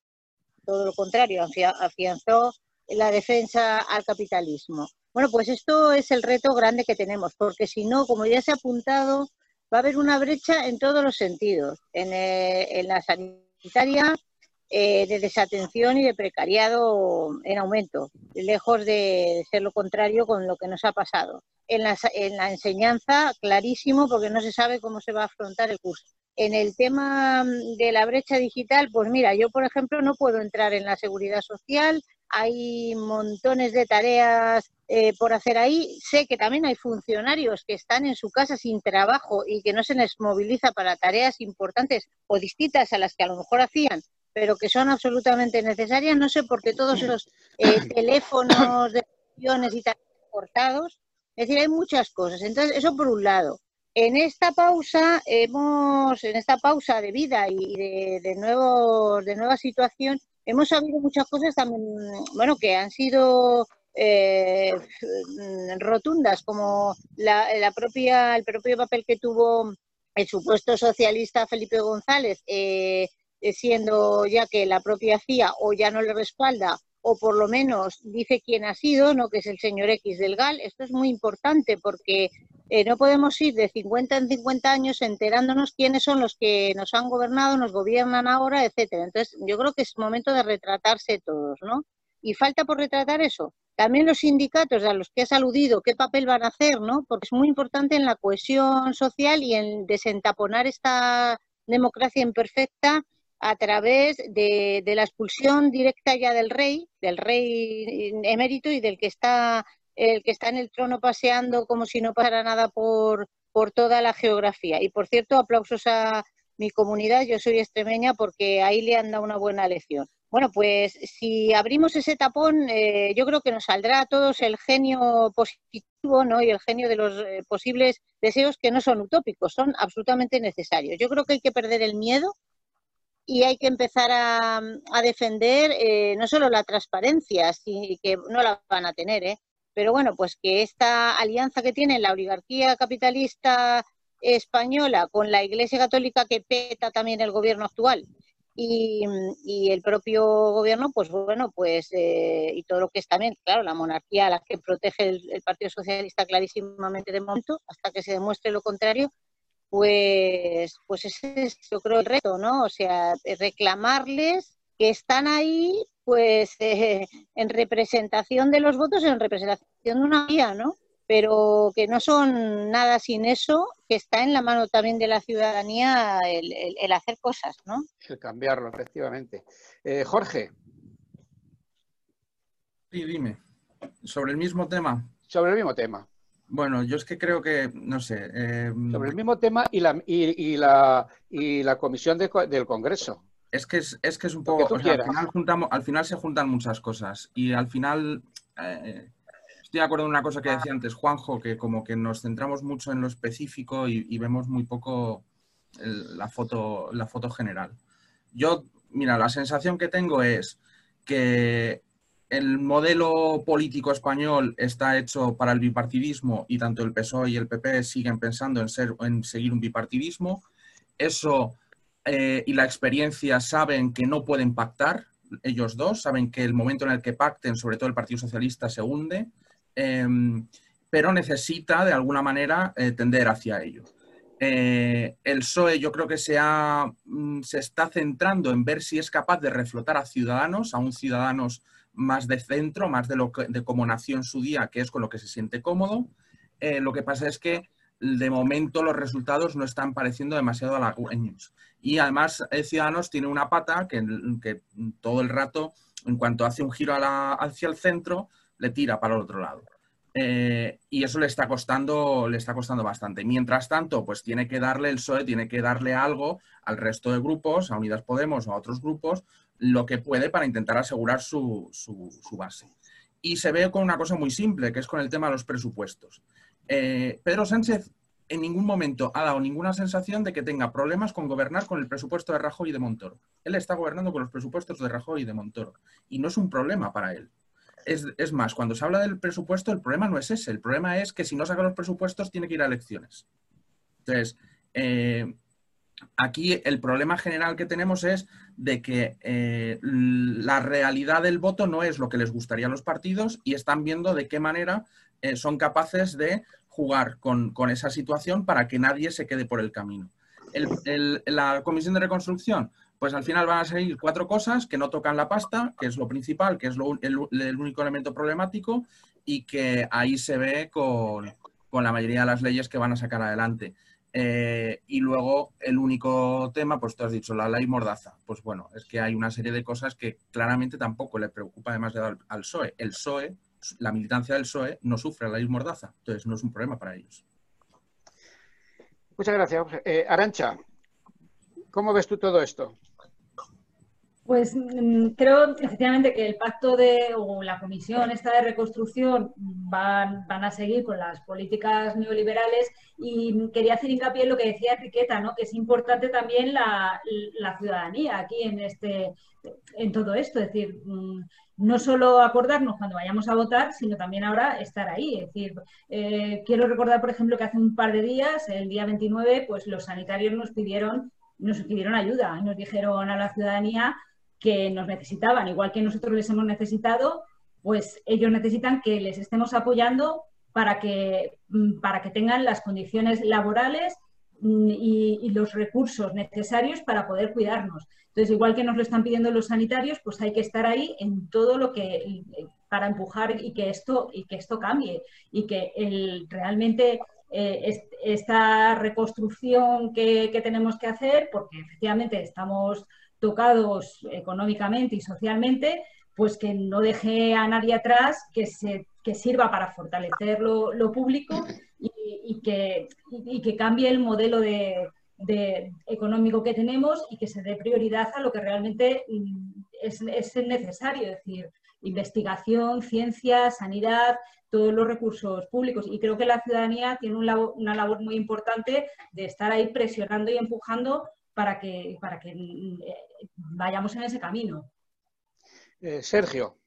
S6: Todo lo contrario, afianzó la defensa al capitalismo. Bueno, pues esto es el reto grande que tenemos, porque si no, como ya se ha apuntado, va a haber una brecha en todos los sentidos, en, eh, en la sanitaria, eh, de desatención y de precariado en aumento, lejos de ser lo contrario con lo que nos ha pasado. En la, en la enseñanza, clarísimo, porque no se sabe cómo se va a afrontar el curso. En el tema de la brecha digital, pues mira, yo por ejemplo no puedo entrar en la seguridad social, hay montones de tareas eh, por hacer ahí. Sé que también hay funcionarios que están en su casa sin trabajo y que no se les moviliza para tareas importantes o distintas a las que a lo mejor hacían pero que son absolutamente necesarias. No sé por qué todos esos eh, teléfonos de opciones y tal cortados. Es decir, hay muchas cosas. Entonces, eso por un lado. En esta pausa hemos, en esta pausa de vida y de, de nuevos, de nueva situación, hemos sabido muchas cosas también, bueno, que han sido eh, rotundas, como la, la, propia, el propio papel que tuvo el supuesto socialista Felipe González eh, siendo ya que la propia CIA o ya no le respalda o por lo menos dice quién ha sido, no que es el señor X del GAL. Esto es muy importante porque eh, no podemos ir de 50 en 50 años enterándonos quiénes son los que nos han gobernado, nos gobiernan ahora, etcétera. Entonces, yo creo que es momento de retratarse todos, ¿no? Y falta por retratar eso. También los sindicatos a los que has aludido, qué papel van a hacer, ¿no? Porque es muy importante en la cohesión social y en desentaponar esta democracia imperfecta a través de, de, la expulsión directa ya del rey, del rey emérito y del que está el que está en el trono paseando como si no pasara nada por, por toda la geografía. Y por cierto, aplausos a mi comunidad, yo soy extremeña porque ahí le han dado una buena lección. Bueno, pues si abrimos ese tapón, eh, yo creo que nos saldrá a todos el genio positivo ¿no? y el genio de los eh, posibles deseos que no son utópicos, son absolutamente necesarios. Yo creo que hay que perder el miedo y hay que empezar a, a defender eh, no solo la transparencia, sí, que no la van a tener, ¿eh? pero bueno, pues que esta alianza que tiene la oligarquía capitalista española con la Iglesia Católica que peta también el gobierno actual y, y el propio gobierno, pues bueno, pues eh, y todo lo que es también, claro, la monarquía a la que protege el, el Partido Socialista clarísimamente de momento, hasta que se demuestre lo contrario, pues, pues ese es yo creo el reto, ¿no? O sea, reclamarles que están ahí, pues eh, en representación de los votos, en representación de una vía, ¿no? Pero que no son nada sin eso, que está en la mano también de la ciudadanía el, el, el hacer cosas, ¿no?
S2: El cambiarlo, efectivamente. Eh, Jorge.
S8: Sí, dime. Sobre el mismo tema.
S2: Sobre el mismo tema.
S8: Bueno, yo es que creo que, no sé. Eh,
S2: Sobre el mismo tema y la, y, y la, y la comisión de, del Congreso.
S8: Es que es, es, que es un poco. O sea, al, final juntamos, al final se juntan muchas cosas. Y al final. Eh, estoy de acuerdo en una cosa que decía antes Juanjo, que como que nos centramos mucho en lo específico y, y vemos muy poco el, la, foto, la foto general. Yo, mira, la sensación que tengo es que el modelo político español está hecho para el bipartidismo y tanto el PSOE y el PP siguen pensando en, ser, en seguir un bipartidismo. Eso eh, y la experiencia saben que no pueden pactar ellos dos, saben que el momento en el que pacten, sobre todo el Partido Socialista, se hunde, eh, pero necesita de alguna manera eh, tender hacia ello. Eh, el PSOE yo creo que se, ha, mm, se está centrando en ver si es capaz de reflotar a Ciudadanos, a un Ciudadanos más de centro, más de, lo que, de cómo nació en su día, que es con lo que se siente cómodo. Eh, lo que pasa es que de momento los resultados no están pareciendo demasiado halagüeños. Y además eh, Ciudadanos tiene una pata que, todo el rato, en cuanto hace un giro hacia el centro, le tira para el otro lado. Eh, y eso le está costando, le está costando bastante. Mientras tanto, pues tiene que darle el PSOE, tiene que darle algo al resto de grupos, a Unidas Podemos o a otros grupos, lo que puede para intentar asegurar su, base. Y se ve con una cosa muy simple, que es con el tema de los presupuestos. Eh, Pedro Sánchez en ningún momento ha dado ninguna sensación de que tenga problemas con gobernar con el presupuesto de Rajoy y de Montoro. Él está gobernando con los presupuestos de Rajoy y de Montoro. Y no es un problema para él. Es, más, cuando se habla del presupuesto, el problema no es ese. El problema es que si no saca los presupuestos, tiene que ir a elecciones. Entonces, eh, aquí el problema general que tenemos es de que eh, la realidad del voto no es lo que les gustaría a los partidos y están viendo de qué manera eh, son capaces de jugar con, esa situación para que nadie se quede por el camino. la comisión de reconstrucción, pues al final van a salir cuatro cosas que no tocan la pasta, que es lo principal, que es el, único elemento problemático y que ahí se ve con, la mayoría de las leyes que van a sacar adelante. Eh, y luego el único tema, pues tú has dicho, la ley mordaza. Pues bueno, es que hay una serie de cosas que claramente tampoco le preocupa además de al, al PSOE. El PSOE, la militancia del PSOE, no sufre la ley mordaza, entonces no es un problema para ellos.
S2: Muchas gracias. Eh, Arancha, ¿cómo ves tú todo esto?
S5: Pues mm, creo efectivamente que el pacto de o la comisión esta de reconstrucción van, van a seguir con las políticas neoliberales y quería hacer hincapié en lo que decía Enriqueta, ¿no? que es importante también la, ciudadanía aquí en este en todo esto, es decir, mm, no solo acordarnos cuando vayamos a votar, sino también ahora estar ahí. Es decir, eh, quiero recordar, por ejemplo, que hace un par de días, el día 29, pues los sanitarios nos pidieron nos pidieron ayuda, nos dijeron a la ciudadanía que nos necesitaban, igual que nosotros les hemos necesitado, pues ellos necesitan que les estemos apoyando para que, mm, para que tengan las condiciones laborales mm, y, los recursos necesarios para poder cuidarnos. Entonces, igual que nos lo están pidiendo los sanitarios, pues hay que estar ahí en todo lo que para empujar y que esto y que esto cambie y que realmente eh, esta reconstrucción que, que, tenemos que hacer, porque efectivamente estamos tocados económicamente y socialmente, pues que no deje a nadie atrás, que, se, que sirva para fortalecer lo, público y, que, que, cambie el modelo de, económico que tenemos y que se dé prioridad a lo que realmente mm, es, es necesario, es decir, investigación, ciencia, sanidad, todos los recursos públicos. Y creo que la ciudadanía tiene una labor muy importante de estar ahí presionando y empujando para que, para que eh, vayamos en ese camino.
S2: Eh, Sergio.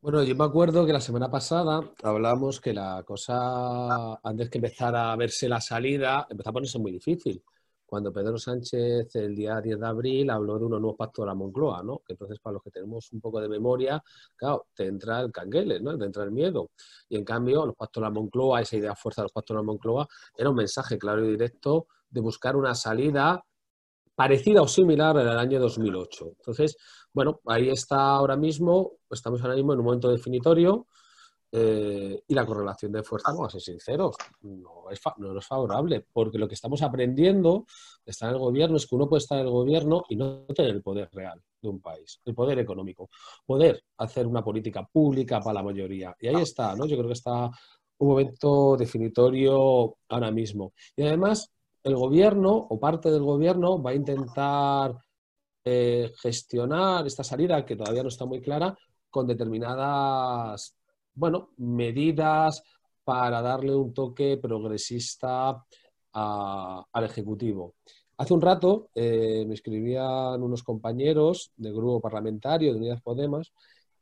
S7: Bueno, yo me acuerdo que la semana pasada hablábamos que la cosa, antes que empezara a verse la salida, empezó a ponerse muy difícil. Cuando Pedro Sánchez el día 10 de abril habló de unos nuevos pactos de la Moncloa, ¿no? Que entonces para los que tenemos un poco de memoria, claro, te entra el canguele, ¿no? Te entra el miedo. Y en cambio, los pactos de la Moncloa, esa idea fuerza de los pactos de la Moncloa, era un mensaje claro y directo de buscar una salida parecida o similar al año 2008. Entonces, bueno, ahí está ahora mismo, estamos ahora mismo en un momento definitorio eh, y la correlación de fuerza, vamos a ser sinceros, no es, no es favorable, porque lo que estamos aprendiendo de estar en el gobierno es que uno puede estar en el gobierno y no tener el poder real de un país, el poder económico, poder hacer una política pública para la mayoría. Y ahí está, ¿no? Yo creo que está un momento definitorio ahora mismo. Y además, el gobierno o parte del gobierno va a intentar eh, gestionar esta salida, que todavía no está muy clara, con determinadas, bueno, medidas para darle un toque progresista al Ejecutivo. Hace un rato eh, me escribían unos compañeros del grupo parlamentario de Unidas Podemos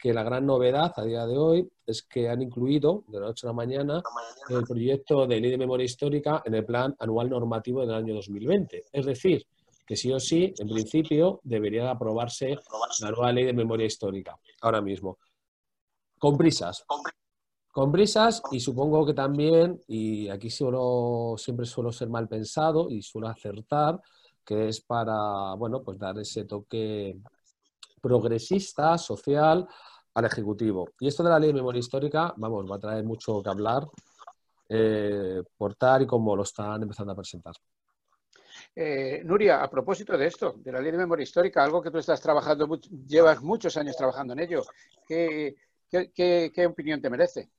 S7: que la gran novedad a día de hoy es que han incluido de la noche a la mañana el proyecto de ley de memoria histórica en el plan anual normativo del año 2020. Es decir, que sí o sí, en principio, debería aprobarse la nueva ley de memoria histórica ahora mismo. Con prisas. Con prisas y supongo que también, y aquí siempre suelo ser mal pensado y suelo acertar, que es para, bueno, pues dar ese toque progresista, social, al Ejecutivo. Y esto de la ley de memoria histórica, vamos, va a traer mucho que hablar eh, por tal y como lo están empezando a presentar.
S2: Eh, Nuria, a propósito de esto, de la ley de memoria histórica, algo que tú estás trabajando, llevas muchos años trabajando en ello, ¿qué, qué, opinión te merece?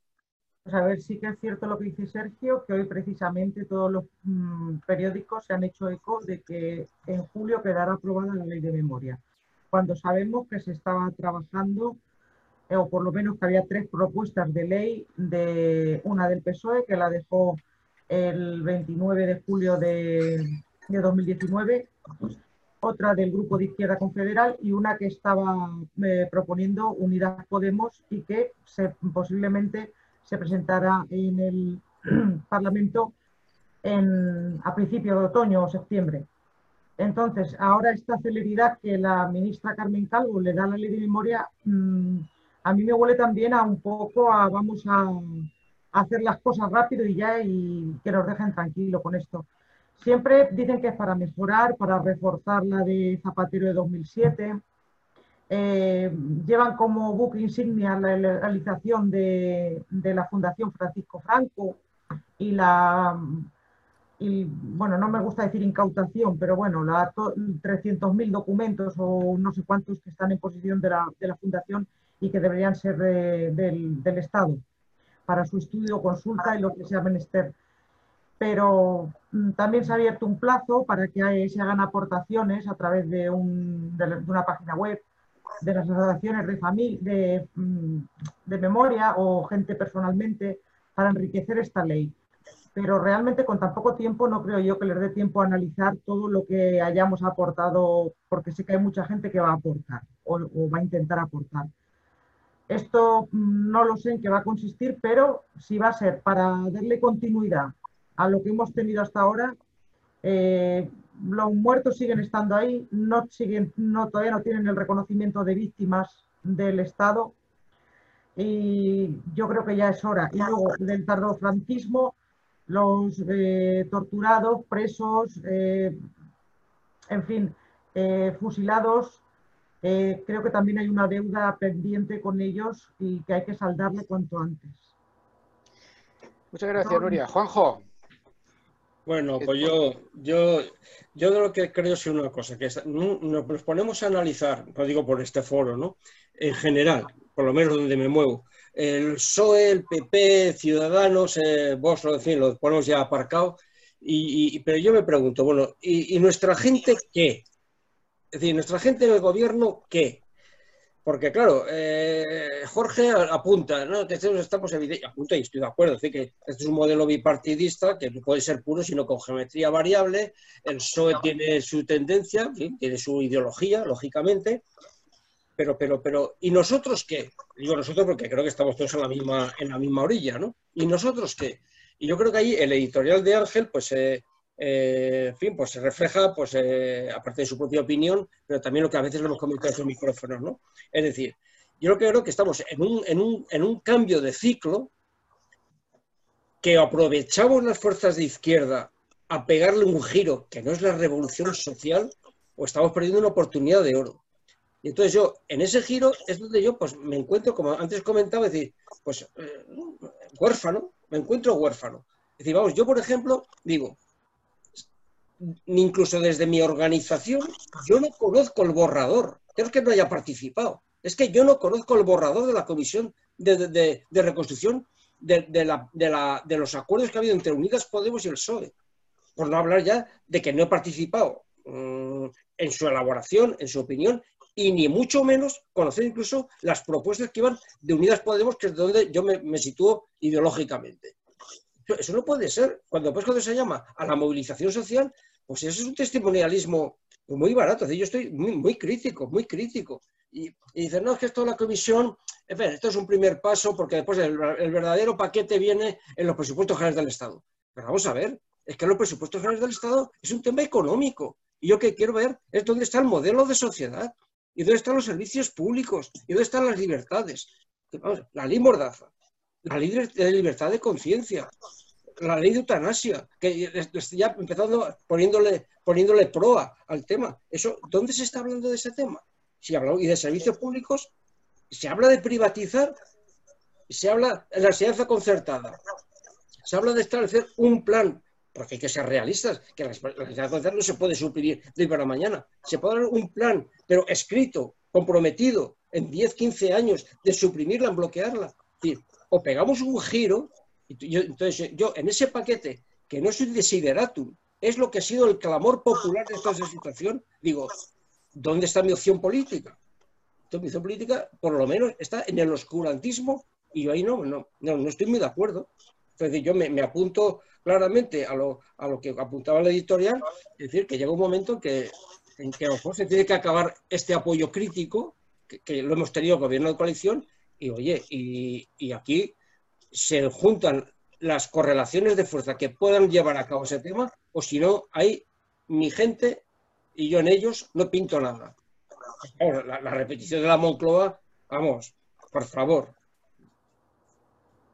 S9: Pues a ver, sí que es cierto lo que dice Sergio, que hoy precisamente todos los mm, periódicos se han hecho eco de que en julio quedará aprobada la ley de memoria, cuando sabemos que se estaba trabajando o por lo menos que había tres propuestas de ley, de una del PSOE que la dejó el 29 de julio de, 2019, otra del Grupo de Izquierda Confederal y una que estaba eh, proponiendo Unidas Podemos y que se, posiblemente se presentará en el Parlamento en, a principios de otoño o septiembre. Entonces, ahora esta celeridad que la ministra Carmen Calvo le da a la ley de memoria mm, a mí me huele también a un poco a vamos a, hacer las cosas rápido y ya y que nos dejen tranquilo con esto. Siempre dicen que es para mejorar, para reforzar la de Zapatero de 2007. Eh, llevan como buque insignia la legalización de, la Fundación Francisco Franco y la, y, bueno, no me gusta decir incautación, pero bueno, la 300.000 documentos o no sé cuántos que están en posición de la, de la Fundación y que deberían ser del, Estado para su estudio, consulta y lo que sea menester. Pero mm, también se ha abierto un plazo para que se hagan aportaciones a través de, una página web de las asociaciones de, de, mm, de memoria o gente personalmente para enriquecer esta ley. Pero realmente con tan poco tiempo no creo yo que les dé tiempo a analizar todo lo que hayamos aportado, porque sé que hay mucha gente que va a aportar o va a intentar aportar. Esto no lo sé en qué va a consistir, pero si va a ser para darle continuidad a lo que hemos tenido hasta ahora, eh, los muertos siguen estando ahí, no siguen, no, todavía no tienen el reconocimiento de víctimas del Estado y yo creo que ya es hora. Y luego del tardofranquismo, los eh, torturados, presos, eh, en fin, fusilados, eh, creo que también hay una deuda pendiente con ellos y que hay que saldarle cuanto antes.
S2: Muchas gracias, Nuria. Juanjo.
S10: Bueno, pues yo, yo, yo de lo que creo es una cosa, que nos ponemos a analizar, lo digo por este foro, ¿no? En general, por lo menos donde me muevo, el PSOE, el PP, Ciudadanos, eh, vos, en fin, lo ponemos ya aparcado, y, pero yo me pregunto, bueno, ¿y, ¿y, nuestra gente qué? Es decir, nuestra gente en el gobierno, ¿qué? Porque, claro, eh, Jorge apunta, ¿no? que estamos evidentes, apunta y estoy de acuerdo, es decir, que este es un modelo bipartidista que no puede ser puro, sino con geometría variable. El PSOE tiene su tendencia, tiene su ideología, lógicamente, pero, pero, pero, ¿y nosotros qué? Digo nosotros porque creo que estamos todos en la misma, en la misma orilla, ¿no? ¿Y nosotros qué? Y yo creo que ahí el editorial de Ángel, pues eh, eh, en fin, pues se refleja, pues, eh, aparte de su propia opinión, pero también lo que a veces lo hemos comentado en los micrófonos, ¿no? Es decir, yo creo que estamos en un, cambio de ciclo que aprovechamos las fuerzas de izquierda a pegarle un giro que no es la revolución social, o estamos perdiendo una oportunidad de oro. Y entonces yo, en ese giro es donde yo pues me encuentro, como antes comentaba, es decir, pues eh, huérfano, me encuentro huérfano. Es decir, vamos, yo por ejemplo digo, incluso desde mi organización, yo no conozco el borrador. Creo que no haya participado. Es que yo no conozco el borrador de la Comisión de, Reconstrucción de, los acuerdos que ha habido entre Unidas Podemos y el PSOE. Por no hablar ya de que no he participado mm, en su elaboración, en su opinión, y ni mucho menos conocer incluso las propuestas que iban de Unidas Podemos, que es donde yo me, me sitúo ideológicamente. Eso no puede ser. Cuando, pues, cuando se llama a la movilización social, pues eso es un testimonialismo muy barato. yo estoy muy, crítico, muy crítico. Y, dicen, no, es que esto de la comisión, en fin, esto es un primer paso porque después el, verdadero paquete viene en los presupuestos generales del Estado. Pero vamos a ver, es que los presupuestos generales del Estado es un tema económico. Y yo que quiero ver es dónde está el modelo de sociedad, y dónde están los servicios públicos, y dónde están las libertades. la ley Mordaza, la ley de libertad de conciencia, la ley de eutanasia, que ya empezando poniéndole, poniéndole proa al tema. Eso, ¿Dónde se está hablando de ese tema? si hablamos, y de servicios públicos, se habla de privatizar, se habla de la enseñanza concertada, se habla de establecer un plan, porque hay que ser realistas, que la enseñanza concertada no se puede suprimir de hoy para mañana, se puede dar un plan, pero escrito, comprometido, en 10, 15 años, de suprimirla, bloquearla. Es decir, o pegamos un giro, entonces yo en ese paquete, que no es un desideratum, es lo que ha sido el clamor popular de toda esa situación, digo, ¿dónde está mi opción política? Entonces, mi opción política, por lo menos, está en el oscurantismo y yo ahí no, no, no, estoy muy de acuerdo. Entonces, yo me, apunto claramente a lo, a lo, que apuntaba la editorial, es decir, que llega un momento en que, en que a lo mejor se tiene que acabar este apoyo crítico, que, lo hemos tenido el gobierno de coalición, y oye, y, y aquí se juntan las correlaciones de fuerza que puedan llevar a cabo ese tema, o si no, hay mi gente y yo en ellos no pinto nada. la, repetición de la Moncloa, vamos, por favor.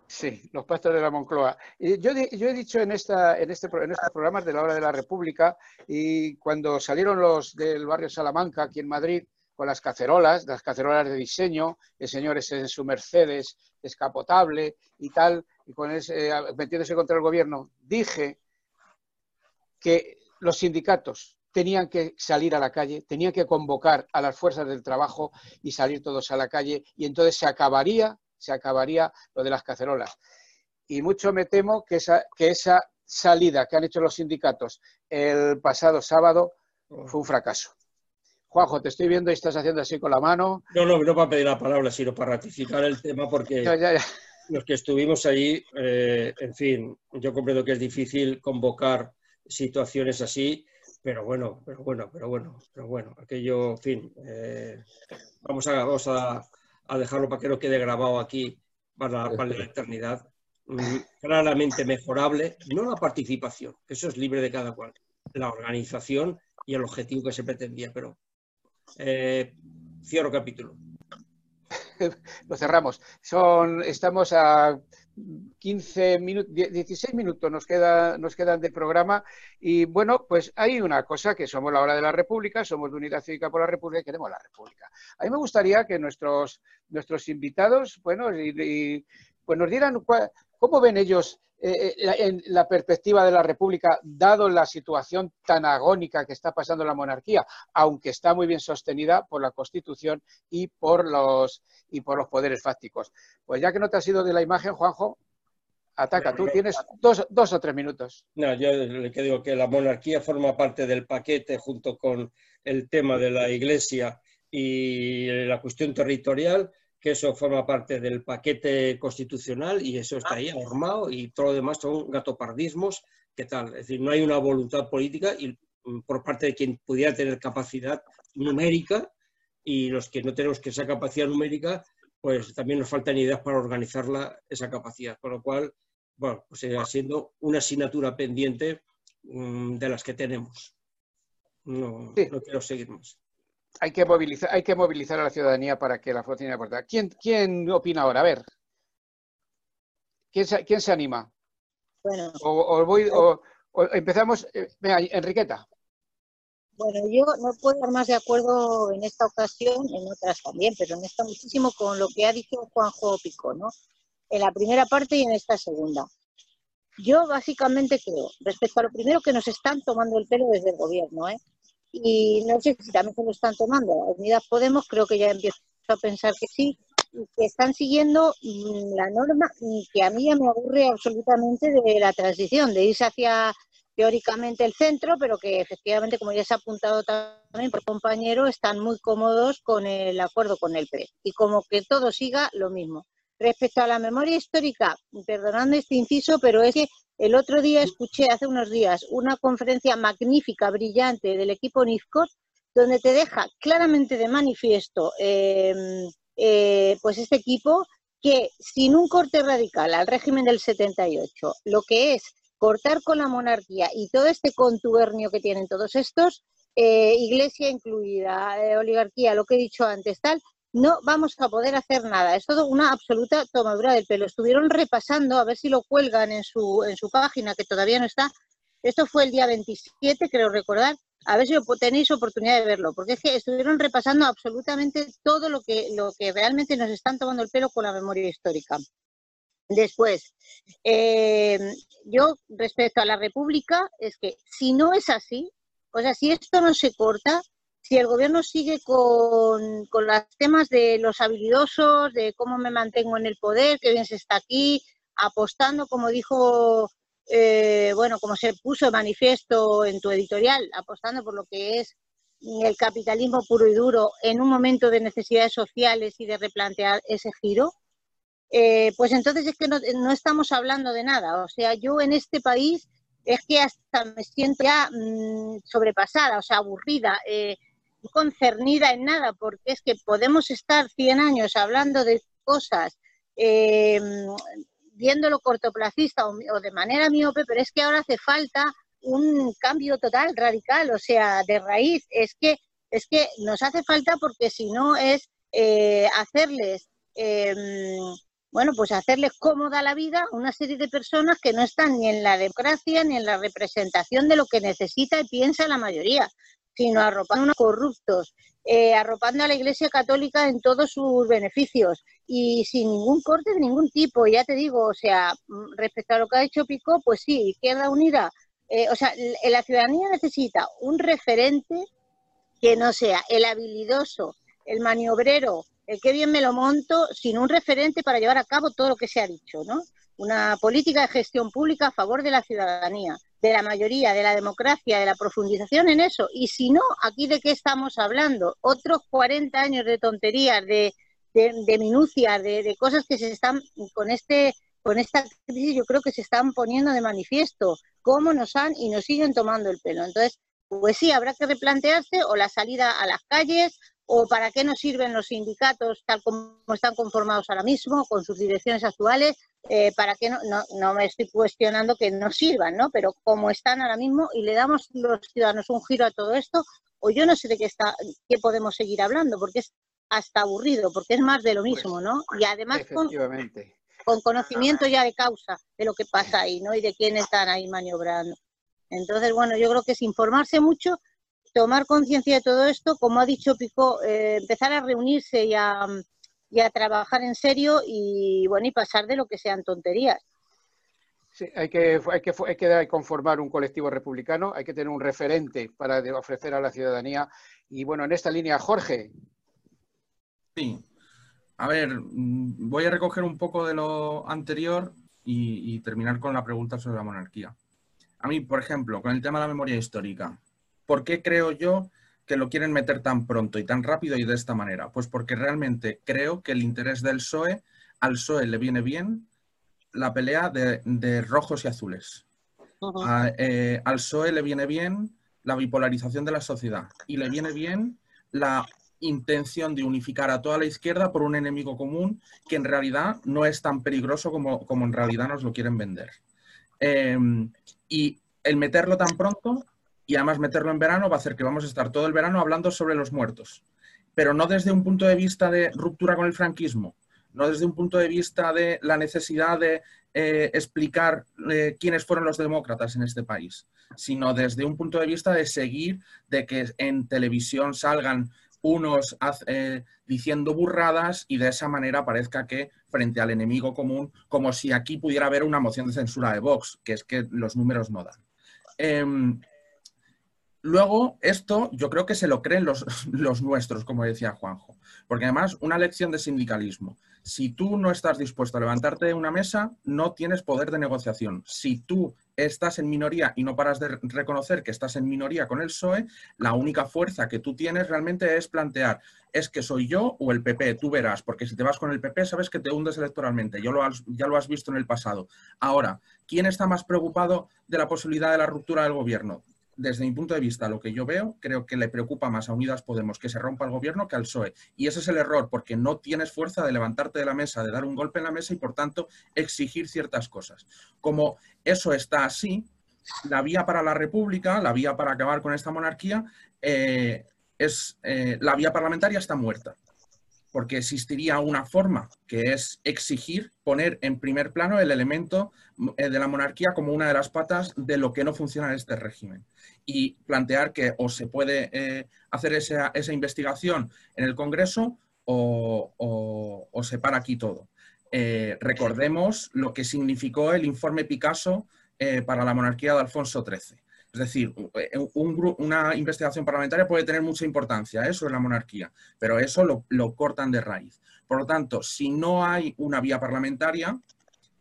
S2: Sí, los pactos de la Moncloa. Yo, yo he dicho en, esta, en, este, en estos programas de la hora de la República y cuando salieron los del barrio Salamanca, aquí en Madrid, con las cacerolas, las cacerolas de diseño, el señor es en su Mercedes escapotable y tal, y con ese, eh, metiéndose contra el gobierno, dije que los sindicatos tenían que salir a la calle, tenían que convocar a las fuerzas del trabajo y salir todos a la calle y entonces se acabaría, se acabaría lo de las cacerolas. Y mucho me temo que esa, que esa salida que han hecho los sindicatos el pasado sábado fue un fracaso. Juanjo, te estoy viendo y estás haciendo así con la mano.
S10: No, no, no para pedir la palabra, sino para ratificar el tema, porque los que estuvimos allí, eh, en fin, yo comprendo que es difícil convocar situaciones así, pero bueno, pero bueno, pero bueno, pero bueno, aquello, en fin, eh, vamos, a, vamos a, dejarlo para que no quede grabado aquí para, para la eternidad. Mm, claramente mejorable, no la participación, eso es libre de cada cual, la organización y el objetivo que se pretendía, pero eh, cierro capítulo.
S2: Lo cerramos. Son, estamos a 15 minutos, 16 minutos nos, queda, nos quedan de programa y bueno, pues hay una cosa que somos la hora de la República, somos de Unidad Cívica por la República y queremos la República. A mí me gustaría que nuestros, nuestros invitados, bueno, y, pues nos dieran cómo ven ellos eh, eh, en la perspectiva de la República, dado la situación tan agónica que está pasando la monarquía, aunque está muy bien sostenida por la Constitución y por los, y por los poderes fácticos. Pues ya que no te has ido de la imagen, Juanjo, ataca. Tú tienes dos, dos, o tres minutos.
S10: No, yo le digo que la monarquía forma parte del paquete junto con el tema de la Iglesia y la cuestión territorial que eso forma parte del paquete constitucional y eso está ahí armado y todo lo demás son gatopardismos, ¿qué tal? Es decir, no hay una voluntad política y mm, por parte de quien pudiera tener capacidad numérica y los que no tenemos que esa capacidad numérica, pues también nos faltan ideas para organizarla, esa capacidad. Con lo cual, bueno, pues sigue siendo una asignatura pendiente mm, de las que tenemos. No, no quiero seguir más
S2: hay que movilizar, hay que movilizar a la ciudadanía para que la fuerza aportar. ¿Quién, ¿Quién opina ahora? A ver. ¿Quién se, quién se anima? Bueno. O, voy, o, empezamos. Eh, venga, Enriqueta.
S6: Bueno, yo no puedo estar más de acuerdo en esta ocasión, en otras también, pero en esta muchísimo con lo que ha dicho Juanjo Pico, ¿no? En la primera parte y en esta segunda. Yo básicamente creo, respecto a lo primero, que nos están tomando el pelo desde el gobierno, ¿eh? Y no sé si también se lo están tomando. Unidas Podemos creo que ya empiezo a pensar que sí, y que están siguiendo mm, la norma que a mí ya me aburre absolutamente de la transición, de irse hacia teóricamente el centro, pero que efectivamente, como ya se ha apuntado también por compañero, están muy cómodos con el acuerdo con el PRE y como que todo siga lo mismo. Respecto a la memoria histórica, perdonando este inciso, pero es que el otro día escuché, hace unos días, una conferencia magnífica, brillante del equipo NIFCOT, donde te deja claramente de manifiesto em, eh, pues este equipo que sin un corte radical al régimen del 78, lo que es cortar con la monarquía y todo este contubernio que tienen todos estos, eh, iglesia incluida, eh, oligarquía, lo que he dicho antes, tal, no vamos a poder hacer nada. Es todo una absoluta tomadura del pelo. Estuvieron repasando, a ver si lo cuelgan en su, en su página, que todavía no está. Esto fue el día 27, creo recordar, a ver si tenéis oportunidad de verlo, porque es que estuvieron repasando absolutamente todo lo que, lo que realmente nos están tomando el pelo con la memoria histórica. Después, eh, yo respecto a la República, es que si no es así, o sea, si esto no se corta, si el gobierno sigue con, con los temas de los habilidosos, de cómo me mantengo en el poder, que bien se está aquí, apostando, como dijo eh, bueno, como se puso de manifiesto en tu editorial, apostando por lo que es el capitalismo puro y duro en un momento de necesidades sociales y de replantear ese giro, eh, pues entonces es que no, estamos hablando de nada. O sea, yo en este país es que hasta me siento ya mm, sobrepasada, o sea, aburrida, eh, concernida en nada, porque es que podemos estar 100 años hablando de cosas viéndolo cortoplacista o, de manera miope, pero es que ahora hace falta un cambio total, radical, o sea, de raíz. Es que, es que nos hace falta porque si no es eh, hacerles, em, bueno, pues hacerles cómoda la vida a una serie de personas que no están ni en la democracia ni en la representación de lo que necesita y piensa la mayoría, sino arropando a unos corruptos, eh, arropando a la Iglesia Católica en todos sus beneficios y sin ningún corte de ningún tipo. Ya te digo, o sea, mm, respecto a lo que ha hecho Pico, pues sí, Izquierda Unida, eh, o sea, la ciudadanía necesita un referente que no sea el habilidoso, el maniobrero, el que bien me lo monto, sino un referente para llevar a cabo todo lo que se ha dicho, ¿no? Una política de gestión pública a favor de la ciudadanía de la mayoría, de la democracia, de la profundización en eso. Y si no, aquí de qué estamos hablando? Otros 40 años de tonterías, de, de, minucias, de, cosas que se están con este con esta crisis yo creo que se están poniendo de manifiesto cómo nos han y nos siguen tomando el pelo. Entonces, pues sí, habrá que replantearse o la salida a las calles o para qué nos sirven los sindicatos tal como están conformados ahora mismo, con sus direcciones actuales, eh, para qué no, no, me estoy cuestionando que no sirvan, ¿no? Pero como están ahora mismo y le damos los ciudadanos un giro a todo esto, o yo no sé de qué, está, qué podemos seguir hablando, porque es hasta aburrido, porque es más de lo mismo, pues, ¿no? Y además con, con conocimiento ya de causa de lo que pasa ahí, ¿no? Y de quién están ahí maniobrando. Entonces, bueno, yo creo que es informarse mucho tomar conciencia de todo esto, como ha dicho Pico, eh, empezar a reunirse y a, trabajar en serio y bueno y pasar de lo que sean tonterías.
S2: Sí, hay que, hay, que, hay que conformar un colectivo republicano, hay que tener un referente para ofrecer a la ciudadanía. Y bueno, en esta línea, Jorge.
S8: Sí, a ver, mm, voy a recoger un poco de lo anterior y, y terminar con la pregunta sobre la monarquía. A mí, por ejemplo, con el tema de la memoria histórica, ¿Por qué creo yo que lo quieren meter tan pronto y tan rápido y de esta manera? Pues porque realmente creo que el interés del PSOE, al PSOE le viene bien la pelea de, rojos y azules. Eh, al PSOE le viene bien la bipolarización de la sociedad y le viene bien la intención de unificar a toda la izquierda por un enemigo común que en realidad no es tan peligroso como, como en realidad nos lo quieren vender. Em, y el meterlo tan pronto y además meterlo en verano va a hacer que vamos a estar todo el verano hablando sobre los muertos, pero no desde un punto de vista de ruptura con el franquismo, no desde un punto de vista de la necesidad de eh, explicar eh, quiénes fueron los demócratas en este país, sino desde un punto de vista de seguir, de que en televisión salgan unos eh, diciendo burradas y de esa manera parezca que frente al enemigo común, como si aquí pudiera haber una moción de censura de Vox, que es que los números no dan. Luego, esto yo creo que se lo creen los, nuestros, como decía Juanjo, porque además una lección de sindicalismo. Si tú no estás dispuesto a levantarte de una mesa, no tienes poder de negociación. Si tú estás en minoría y no paras de reconocer que estás en minoría con el PSOE, la única fuerza que tú tienes realmente es plantear, es que soy yo o el PP, tú verás, porque si te vas con el PP sabes que te hundes electoralmente, ya lo ya lo has visto en el pasado. Ahora, ¿quién está más preocupado de la posibilidad de la ruptura del gobierno? Desde mi punto de vista, lo que yo veo, creo que le preocupa más a Unidas Podemos que se rompa el gobierno que al PSOE. Y ese es el error, porque no tienes fuerza de levantarte de la mesa, de dar un golpe en la mesa y, por tanto, exigir ciertas cosas. Como eso está así, la vía para la República, la vía para acabar con esta monarquía, eh, es, eh, la vía parlamentaria está muerta. Porque existiría una forma, que es exigir poner en primer plano el elemento eh, de la monarquía como una de las patas de lo que no funciona en este régimen. Y plantear que o se puede eh, hacer esa, investigación en el Congreso o, se para aquí todo. Eh, recordemos lo que significó el informe Picasso para la monarquía de Alfonso XIII. Es decir, eh, una investigación parlamentaria puede tener mucha importancia eso ¿eh? es la monarquía, pero eso lo, cortan de raíz. Por lo tanto, si no hay una vía parlamentaria,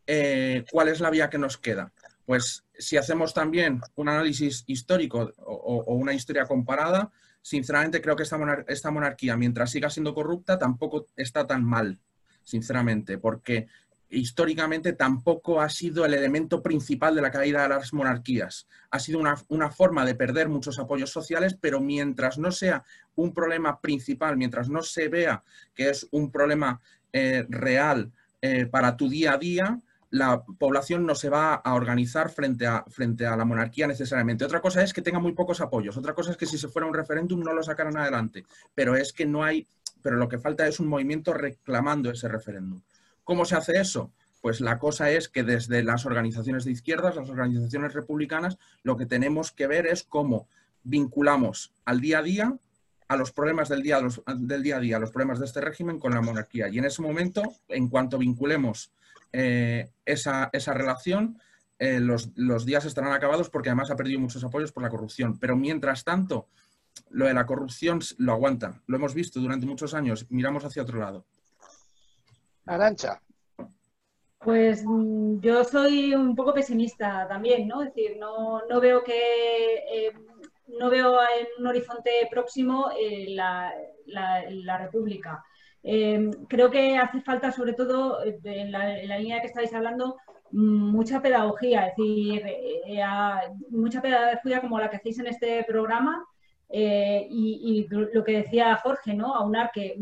S8: eh, ¿cuál es la vía que nos queda? Pues si hacemos también un análisis histórico o, una historia comparada, sinceramente creo que esta monarquía, mientras siga siendo corrupta, tampoco está tan mal, sinceramente, porque históricamente tampoco ha sido el elemento principal de la caída de las monarquías. Ha sido una, forma de perder muchos apoyos sociales, pero mientras no sea un problema principal, mientras no se vea que es un problema eh, real eh, para tu día a día, la población no se va a organizar frente a, frente a la monarquía necesariamente. Otra cosa es que tenga muy pocos apoyos, otra cosa es que si se fuera un referéndum no lo sacaran adelante, pero es que no hay, pero lo que falta es un movimiento reclamando ese referéndum. ¿Cómo se hace eso? Pues la cosa es que desde las organizaciones de izquierdas, las organizaciones republicanas, lo que tenemos que ver es cómo vinculamos al día a día a los problemas del día, a día, a los problemas de este régimen con la monarquía. Y en ese momento, en cuanto vinculemos eh, esa, relación, eh, los, los, días estarán acabados porque además ha perdido muchos apoyos por la corrupción. Pero mientras tanto, lo de la corrupción lo aguanta. Lo hemos visto durante muchos años. Miramos hacia otro lado.
S2: Arancha.
S5: Pues mm, yo soy un poco pesimista también, ¿no? Es decir, no, veo que eh, no veo en un horizonte próximo eh, la, República. Eh, creo que hace falta, sobre todo en la, línea que estáis hablando, mucha pedagogía, es decir, mucha pedagogía como la que hacéis en este programa y, y, lo que decía Jorge, ¿no? Aunar que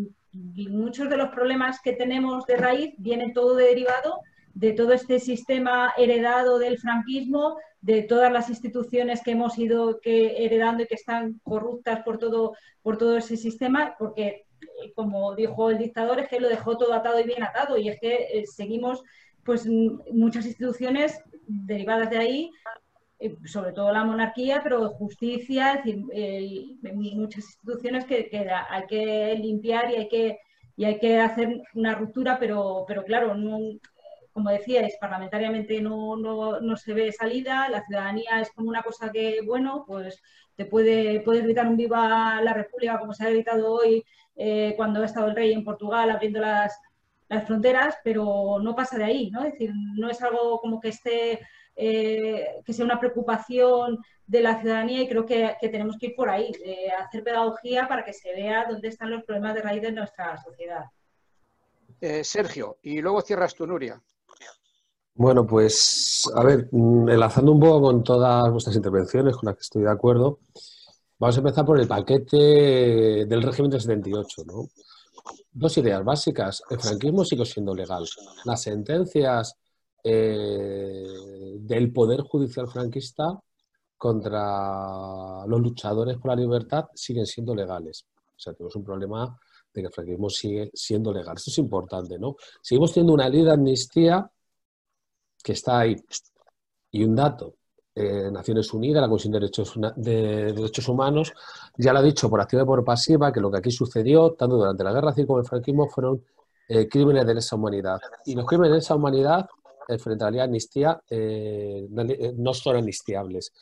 S5: y muchos de los problemas que tenemos de raíz vienen todo derivado de todo este sistema heredado del franquismo, de todas las instituciones que hemos ido que, heredando y que están corruptas por todo, por todo ese sistema, porque eh, como dijo el dictador, es que lo dejó todo atado y bien atado, y es que eh, seguimos pues muchas instituciones derivadas de ahí sobre todo la monarquía, pero justicia, muchas instituciones que, hay que limpiar y hay que, y hay que hacer una ruptura, pero, pero claro, como decíais, parlamentariamente no, no, se ve salida, la ciudadanía es como una cosa que, bueno, pues te puede, puede gritar un viva la República, como se ha gritado hoy eh, cuando ha estado el rey en Portugal abriendo las, las fronteras, pero no pasa de ahí, ¿no? Es decir, no es algo como que esté eh, que sea una preocupación de la ciudadanía y creo que, tenemos que ir por ahí, hacer pedagogía para que se vea dónde están los problemas de raíz de nuestra sociedad.
S2: Eh, Sergio, y luego cierras tu Nuria.
S7: Bueno, pues a ver, mm, enlazando un poco con todas vuestras intervenciones, con las que estoy de acuerdo, vamos a empezar por el paquete del régimen del 78, ¿no? Dos ideas básicas. El franquismo sigue siendo legal. Las sentencias eh, del poder judicial franquista contra los luchadores por la libertad siguen siendo legales. O sea, tenemos un problema de que el franquismo sigue siendo legal. Esto es importante, ¿no? Seguimos teniendo una ley de amnistía que está ahí. Y un dato, eh, Naciones Unidas, la Comisión de Derechos, de Derechos Humanos, ya lo ha dicho por activa y por pasiva, que lo que aquí sucedió, tanto durante la guerra civil como el franquismo, fueron eh, crímenes de lesa humanidad. Y los crímenes de lesa humanidad eh, frente a la amnistía eh, eh, no son amnistiables.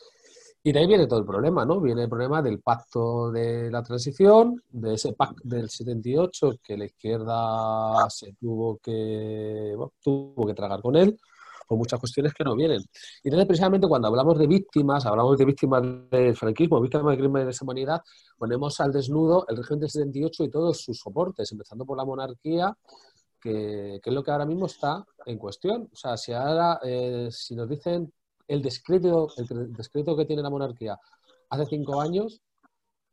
S7: Y de ahí viene todo el problema, ¿no? Viene el problema del pacto de la transición, de ese pacto del 78 que la izquierda se tuvo que, tuvo que tragar con él, por muchas cuestiones que no vienen. Y entonces, precisamente cuando hablamos de víctimas, hablamos de víctimas del franquismo, víctimas del crimen de esa humanidad, ponemos al desnudo el régimen del 78 y todos sus soportes, empezando por la monarquía, que, es lo que ahora mismo está en cuestión. O sea, si ahora, eh, si nos dicen el descrédito, el descrédito que tiene la monarquía hace cinco años,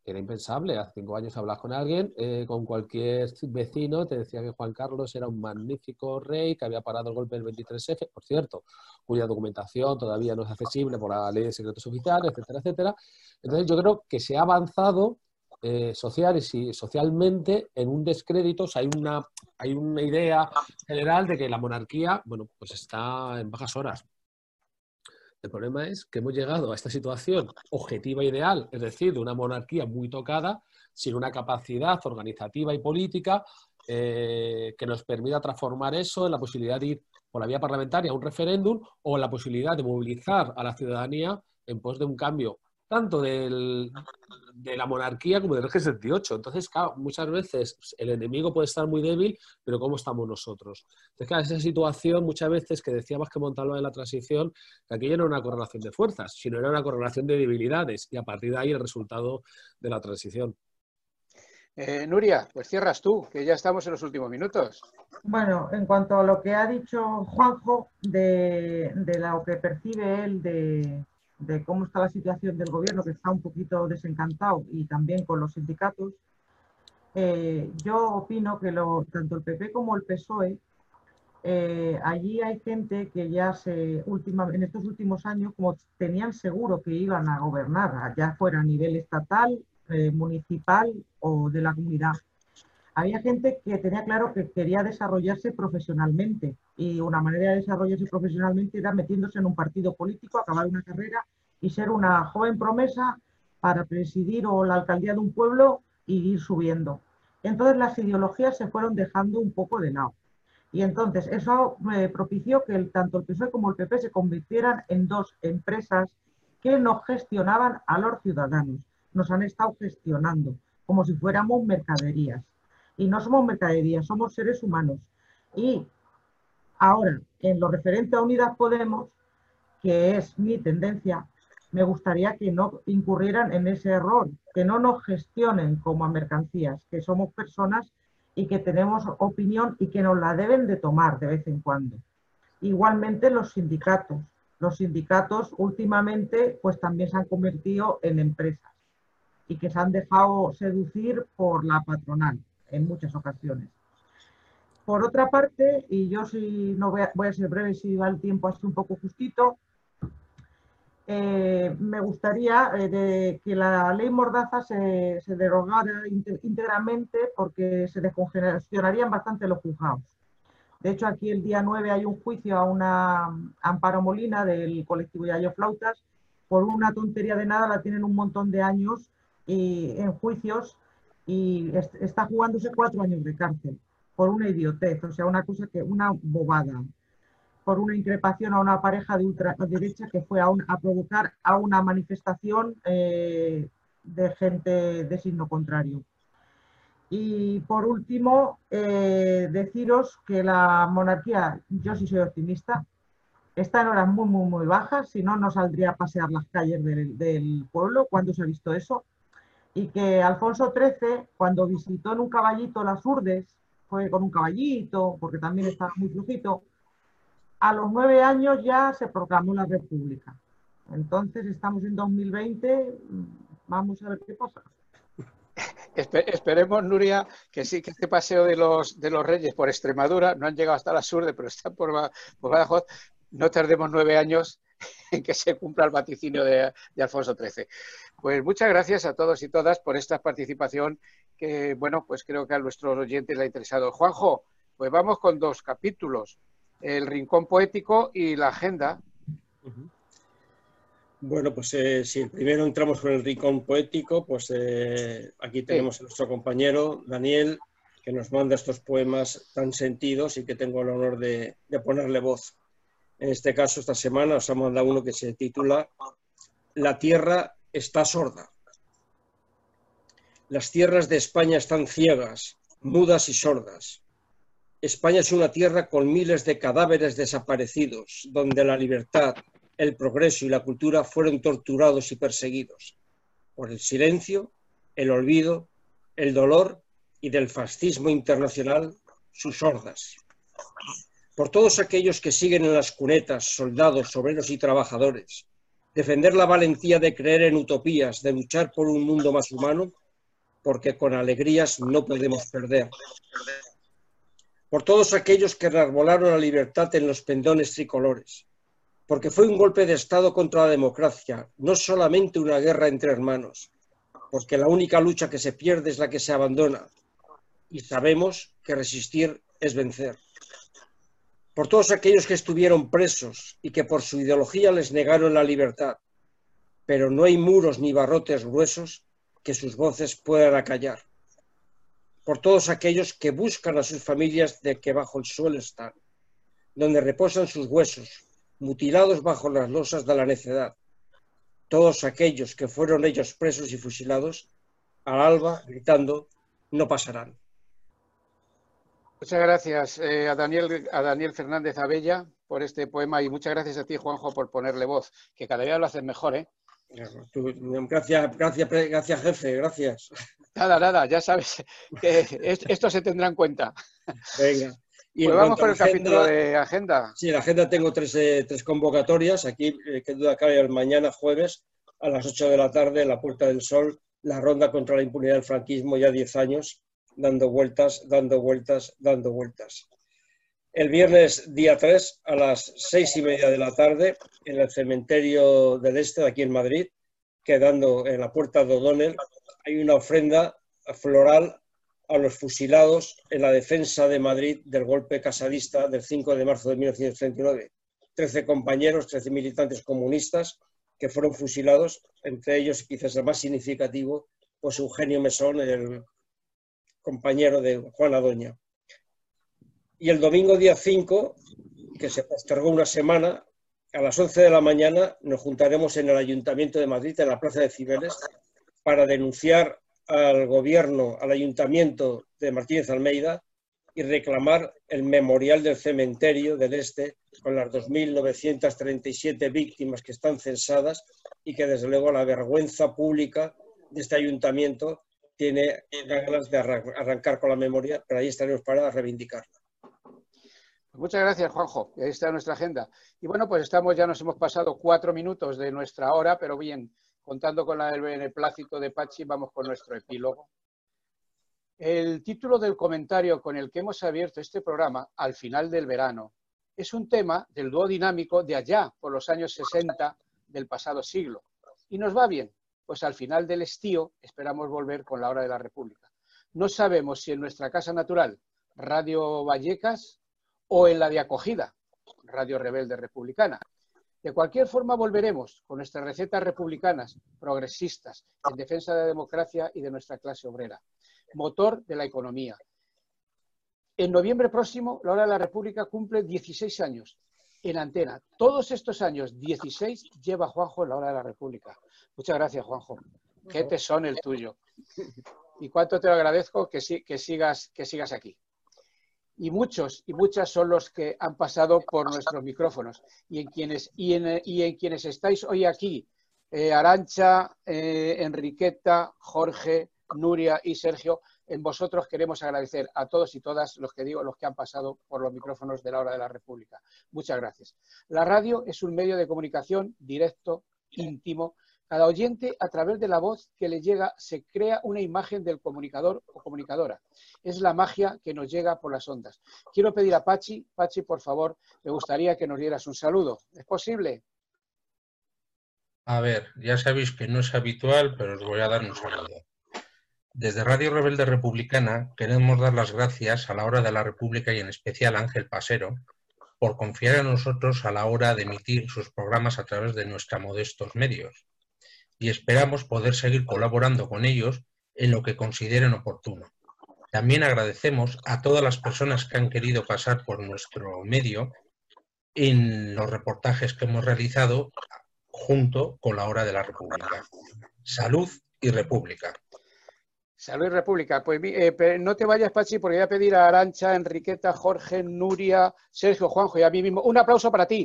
S7: era impensable. Hace cinco años hablas con alguien, eh, con cualquier vecino, te decía que Juan Carlos era un magnífico rey, que había parado el golpe del 23F, por cierto, cuya documentación todavía no es accesible por la ley de secretos oficiales, etcétera, etcétera. Entonces yo creo que se ha avanzado eh, social y socialmente en un descrédito. hay, una, hay una idea general de que la monarquía, bueno, pues está en bajas horas. El problema es que hemos llegado a esta situación objetiva ideal, es decir, de una monarquía muy tocada, sin una capacidad organizativa y política eh, que nos permita transformar eso en la posibilidad de ir por la vía parlamentaria a un referéndum o la posibilidad de movilizar a la ciudadanía en pos de un cambio tanto de la monarquía como del régimen 78. Entonces, claro, muchas veces el enemigo puede estar muy débil, pero ¿cómo estamos nosotros? Entonces, claro, esa situación muchas veces que decíamos que Montalva de la transición, que aquello no era una correlación de fuerzas, sino era una correlación de debilidades y a partir de ahí el resultado de la transición.
S2: Eh, Nuria, pues cierras tú, que ya estamos en los últimos minutos.
S9: Bueno, en cuanto a lo que ha dicho Juanjo de, de lo que percibe él de, de cómo está la situación del gobierno, que está un poquito desencantado, y también con los sindicatos, eh, yo opino que tanto el PP como el PSOE, eh, allí hay gente que ya se, última, en estos últimos años, como tenían seguro que iban a gobernar, ya fuera a nivel estatal, eh, municipal o de la comunidad, había gente que tenía claro que quería desarrollarse profesionalmente y una manera de desarrollarse profesionalmente era metiéndose en un partido político, acabar una carrera y ser una joven promesa para presidir o la alcaldía de un pueblo y ir subiendo. Entonces las ideologías se fueron dejando un poco de lado. Y entonces eso eh, propició que tanto el PSOE como el PP se convirtieran en dos empresas que nos gestionaban a los ciudadanos. Nos han estado gestionando como si fuéramos mercaderías y no somos mercadería, somos seres humanos. Y ahora, en lo referente a Unidas Podemos, que es mi tendencia, me gustaría que no incurrieran en ese error, que no nos gestionen como a mercancías, que somos personas y que tenemos opinión y que nos la deben de tomar de vez en cuando. Igualmente los sindicatos. Los sindicatos últimamente pues también se han convertido en empresas y que se han dejado seducir por la patronal en muchas ocasiones. Por otra parte, y yo si no voy a, ser breve si va el tiempo así un poco justito, eh, me gustaría eh, que la ley Mordaza se, derogara íntegramente porque se descongestionarían bastante los juzgados. De hecho, aquí el día 9 hay un juicio a una Amparo Molina del colectivo Yayo Flautas. Por una tontería de nada la tienen un montón de años y, en juicios y está jugándose cuatro años de cárcel por una idiotez, o sea, una cosa que, una bobada, por una increpación a una pareja de ultraderecha que fue a, provocar a una manifestación eh, de gente de signo contrario. Y por último, eh, deciros que la monarquía, yo sí soy optimista, está en horas muy, muy, muy bajas, si no, no saldría a pasear las calles del pueblo. ¿Cuándo se ha visto eso? Y que Alfonso XIII, cuando visitó en un caballito las Urdes, fue con un caballito, porque también estaba muy flujito, a los nueve años ya se proclamó la República. Entonces estamos en 2020, vamos a ver qué pasa.
S2: esperemos, Nuria, que sí, que este paseo de los, de los reyes por Extremadura, no han llegado hasta las Urdes, pero están por, por Badajoz, no tardemos nueve años que se cumpla el vaticinio de, Alfonso XIII. Pues muchas gracias a todos y todas por esta participación que, bueno, pues creo que a nuestros oyentes le ha interesado. Juanjo, pues vamos con dos capítulos, el rincón poético y la agenda.
S10: Bueno, pues eh, si el primero entramos con el rincón poético, pues eh, aquí tenemos a nuestro compañero Daniel, que nos manda estos poemas tan sentidos y que tengo el honor de ponerle voz. En este caso, esta semana os ha mandado uno que se titula La tierra está sorda. Las tierras de España están ciegas, mudas y sordas. España es una tierra con miles de cadáveres desaparecidos, donde la libertad, el progreso y la cultura fueron torturados y perseguidos por el silencio, el olvido, el dolor y del fascismo internacional sus sordas por todos aquellos que siguen en las cunetas, soldados, obreros y trabajadores, defender la valentía de creer en utopías, de luchar por un mundo más humano, porque con alegrías no podemos perder. Por todos aquellos que rearbolaron la libertad en los pendones tricolores, porque fue un golpe de Estado contra la democracia, no solamente una guerra entre hermanos, porque la única lucha que se pierde es la que se abandona. Y sabemos que resistir es vencer. Por todos aquellos que estuvieron presos y que por su ideología les negaron la libertad. Pero no hay muros ni barrotes gruesos que sus voces puedan acallar. Por todos aquellos que buscan a sus familias de que bajo el suelo están, donde reposan sus huesos, mutilados bajo las losas de la necedad todos aquellos que fueron ellos presos y fusilados, al alba, gritando, no pasarán.
S2: Muchas gracias eh, a, Daniel, a Daniel Fernández Abella por este poema y muchas gracias a ti, Juanjo, por ponerle voz, que cada día lo haces mejor, ¿eh?
S10: Gracias, gracias, gracias, jefe, gracias.
S2: Nada, nada, ya sabes que esto se tendrá en cuenta.
S10: Venga.
S2: Y pues vamos por el capítulo de agenda.
S10: Sí, la agenda tengo tres, eh, tres convocatorias. Aquí, eh, que duda cabe, el mañana jueves a las 8 de la tarde en la Puerta del Sol, la ronda contra la impunidad del franquismo, ya 10 años, dando vueltas, dando vueltas, dando vueltas. El viernes día 3 a las seis y media de la tarde en el cementerio del Este, aquí en Madrid, quedando en la Puerta de O'Donnell, hay una ofrenda floral a los fusilados en la defensa de Madrid del golpe casadista del 5 de marzo de 1939. Trece compañeros, trece militantes comunistas que fueron fusilados, entre ellos quizás el más significativo, pues Eugenio Mesón, el compañero de Juan Adoña. Y el domingo día 5, que se postergó una semana, a las 11 de la mañana nos juntaremos en el Ayuntamiento de Madrid, en la Plaza de Cibeles, para denunciar al gobierno, al ayuntamiento de Martínez Almeida y reclamar el memorial del cementerio del Este con las 2.937 víctimas que están censadas y que desde luego la vergüenza pública de este ayuntamiento tiene ganas de arrancar con la memoria, pero ahí estaremos para reivindicarla.
S2: Muchas gracias, Juanjo. Ahí está nuestra agenda. Y bueno, pues estamos, ya nos hemos pasado cuatro minutos de nuestra hora, pero bien, contando con el beneplácito de Pachi, vamos con nuestro epílogo. El título del comentario con el que hemos abierto este programa, Al final del verano, es un tema del dúo dinámico de allá, por los años 60 del pasado siglo. Y nos va bien, pues al final del estío esperamos volver con la hora de la República. No sabemos si en nuestra casa natural, Radio Vallecas, o en la de acogida, Radio Rebelde Republicana. De cualquier forma volveremos con nuestras recetas republicanas, progresistas, en defensa de la democracia y de nuestra clase obrera, motor de la economía. En noviembre próximo, la Hora de la República cumple 16 años en antena. Todos estos años, 16, lleva Juanjo la Hora de la República. Muchas gracias, Juanjo. Qué tesón el tuyo. Y cuánto te lo agradezco que, que, sigas, que sigas aquí y muchos y muchas son los que han pasado por nuestros micrófonos y en quienes, y en, quienes estáis hoy aquí, eh, Arancha, eh, Enriqueta, Jorge, Nuria y Sergio, en vosotros queremos agradecer a todos y todas los que digo, los que han pasado por los micrófonos de la hora de la República. Muchas gracias. La radio es un medio de comunicación directo, íntimo, cada oyente, a través de la voz que le llega, se crea una imagen del comunicador o comunicadora. Es la magia que nos llega por las ondas. Quiero pedir a Pachi, Pachi, por favor, me gustaría que nos dieras un saludo. ¿Es posible?
S12: A ver, ya sabéis que no es habitual, pero os voy a dar un saludo. Desde Radio Rebelde Republicana queremos dar las gracias a la hora de la República y en especial a Ángel Pasero por confiar en nosotros a la hora de emitir sus programas a través de nuestros modestos medios y esperamos poder seguir colaborando con ellos en lo que consideren oportuno. También agradecemos a todas las personas que han querido pasar por nuestro medio en los reportajes que hemos realizado junto con la Hora de la República. Salud y República.
S2: Salud y República. Pues eh, no te vayas, Pachi, porque voy a pedir a Arancha, Enriqueta, Jorge, Nuria, Sergio, Juanjo y a mí mismo un aplauso para ti.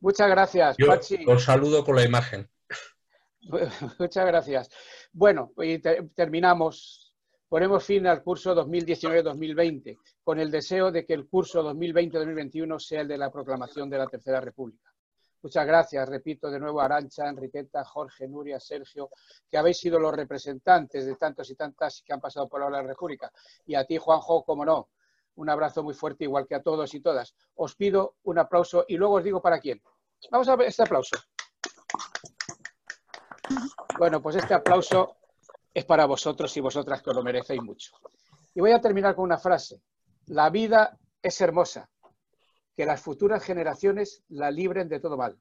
S2: Muchas gracias,
S12: Pachi. Os saludo con la imagen.
S2: Muchas gracias. Bueno, y terminamos. Ponemos fin al curso 2019-2020 con el deseo de que el curso 2020-2021 sea el de la proclamación de la Tercera República. Muchas gracias, repito de nuevo a Arancha, Enriqueta, Jorge, Nuria, Sergio, que habéis sido los representantes de tantos y tantas que han pasado por la República. Y a ti, Juanjo, como no, un abrazo muy fuerte, igual que a todos y todas. Os pido un aplauso y luego os digo para quién. Vamos a ver este aplauso. Bueno, pues este aplauso es para vosotros y vosotras que os lo merecéis mucho. Y voy a terminar con una frase. La vida es hermosa. Que las futuras generaciones la libren de todo mal,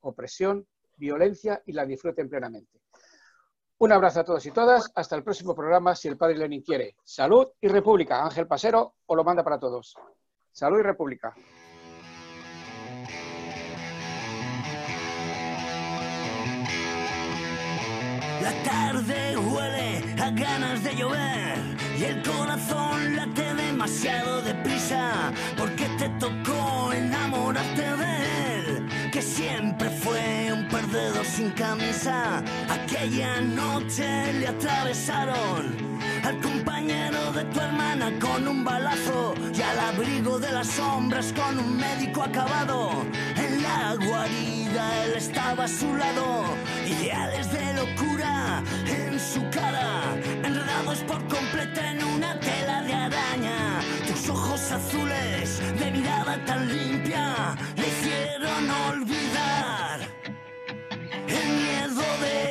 S2: opresión, violencia y la disfruten plenamente. Un abrazo a todos y todas. Hasta el próximo programa, si el padre Lenin quiere. Salud y República. Ángel Pasero os lo manda para todos. Salud y República.
S13: La tarde huele a ganas de llover y el corazón late demasiado deprisa porque te tocó enamorarte de él, que siempre fue perdedor sin camisa. Aquella noche le atravesaron al compañero de tu hermana con un balazo y al abrigo de las sombras con un médico acabado. En la guarida él estaba a su lado, ideales de locura en su cara, enredados por completo en una tela de araña. Tus ojos azules de mirada tan limpia le hicieron olvidar years old.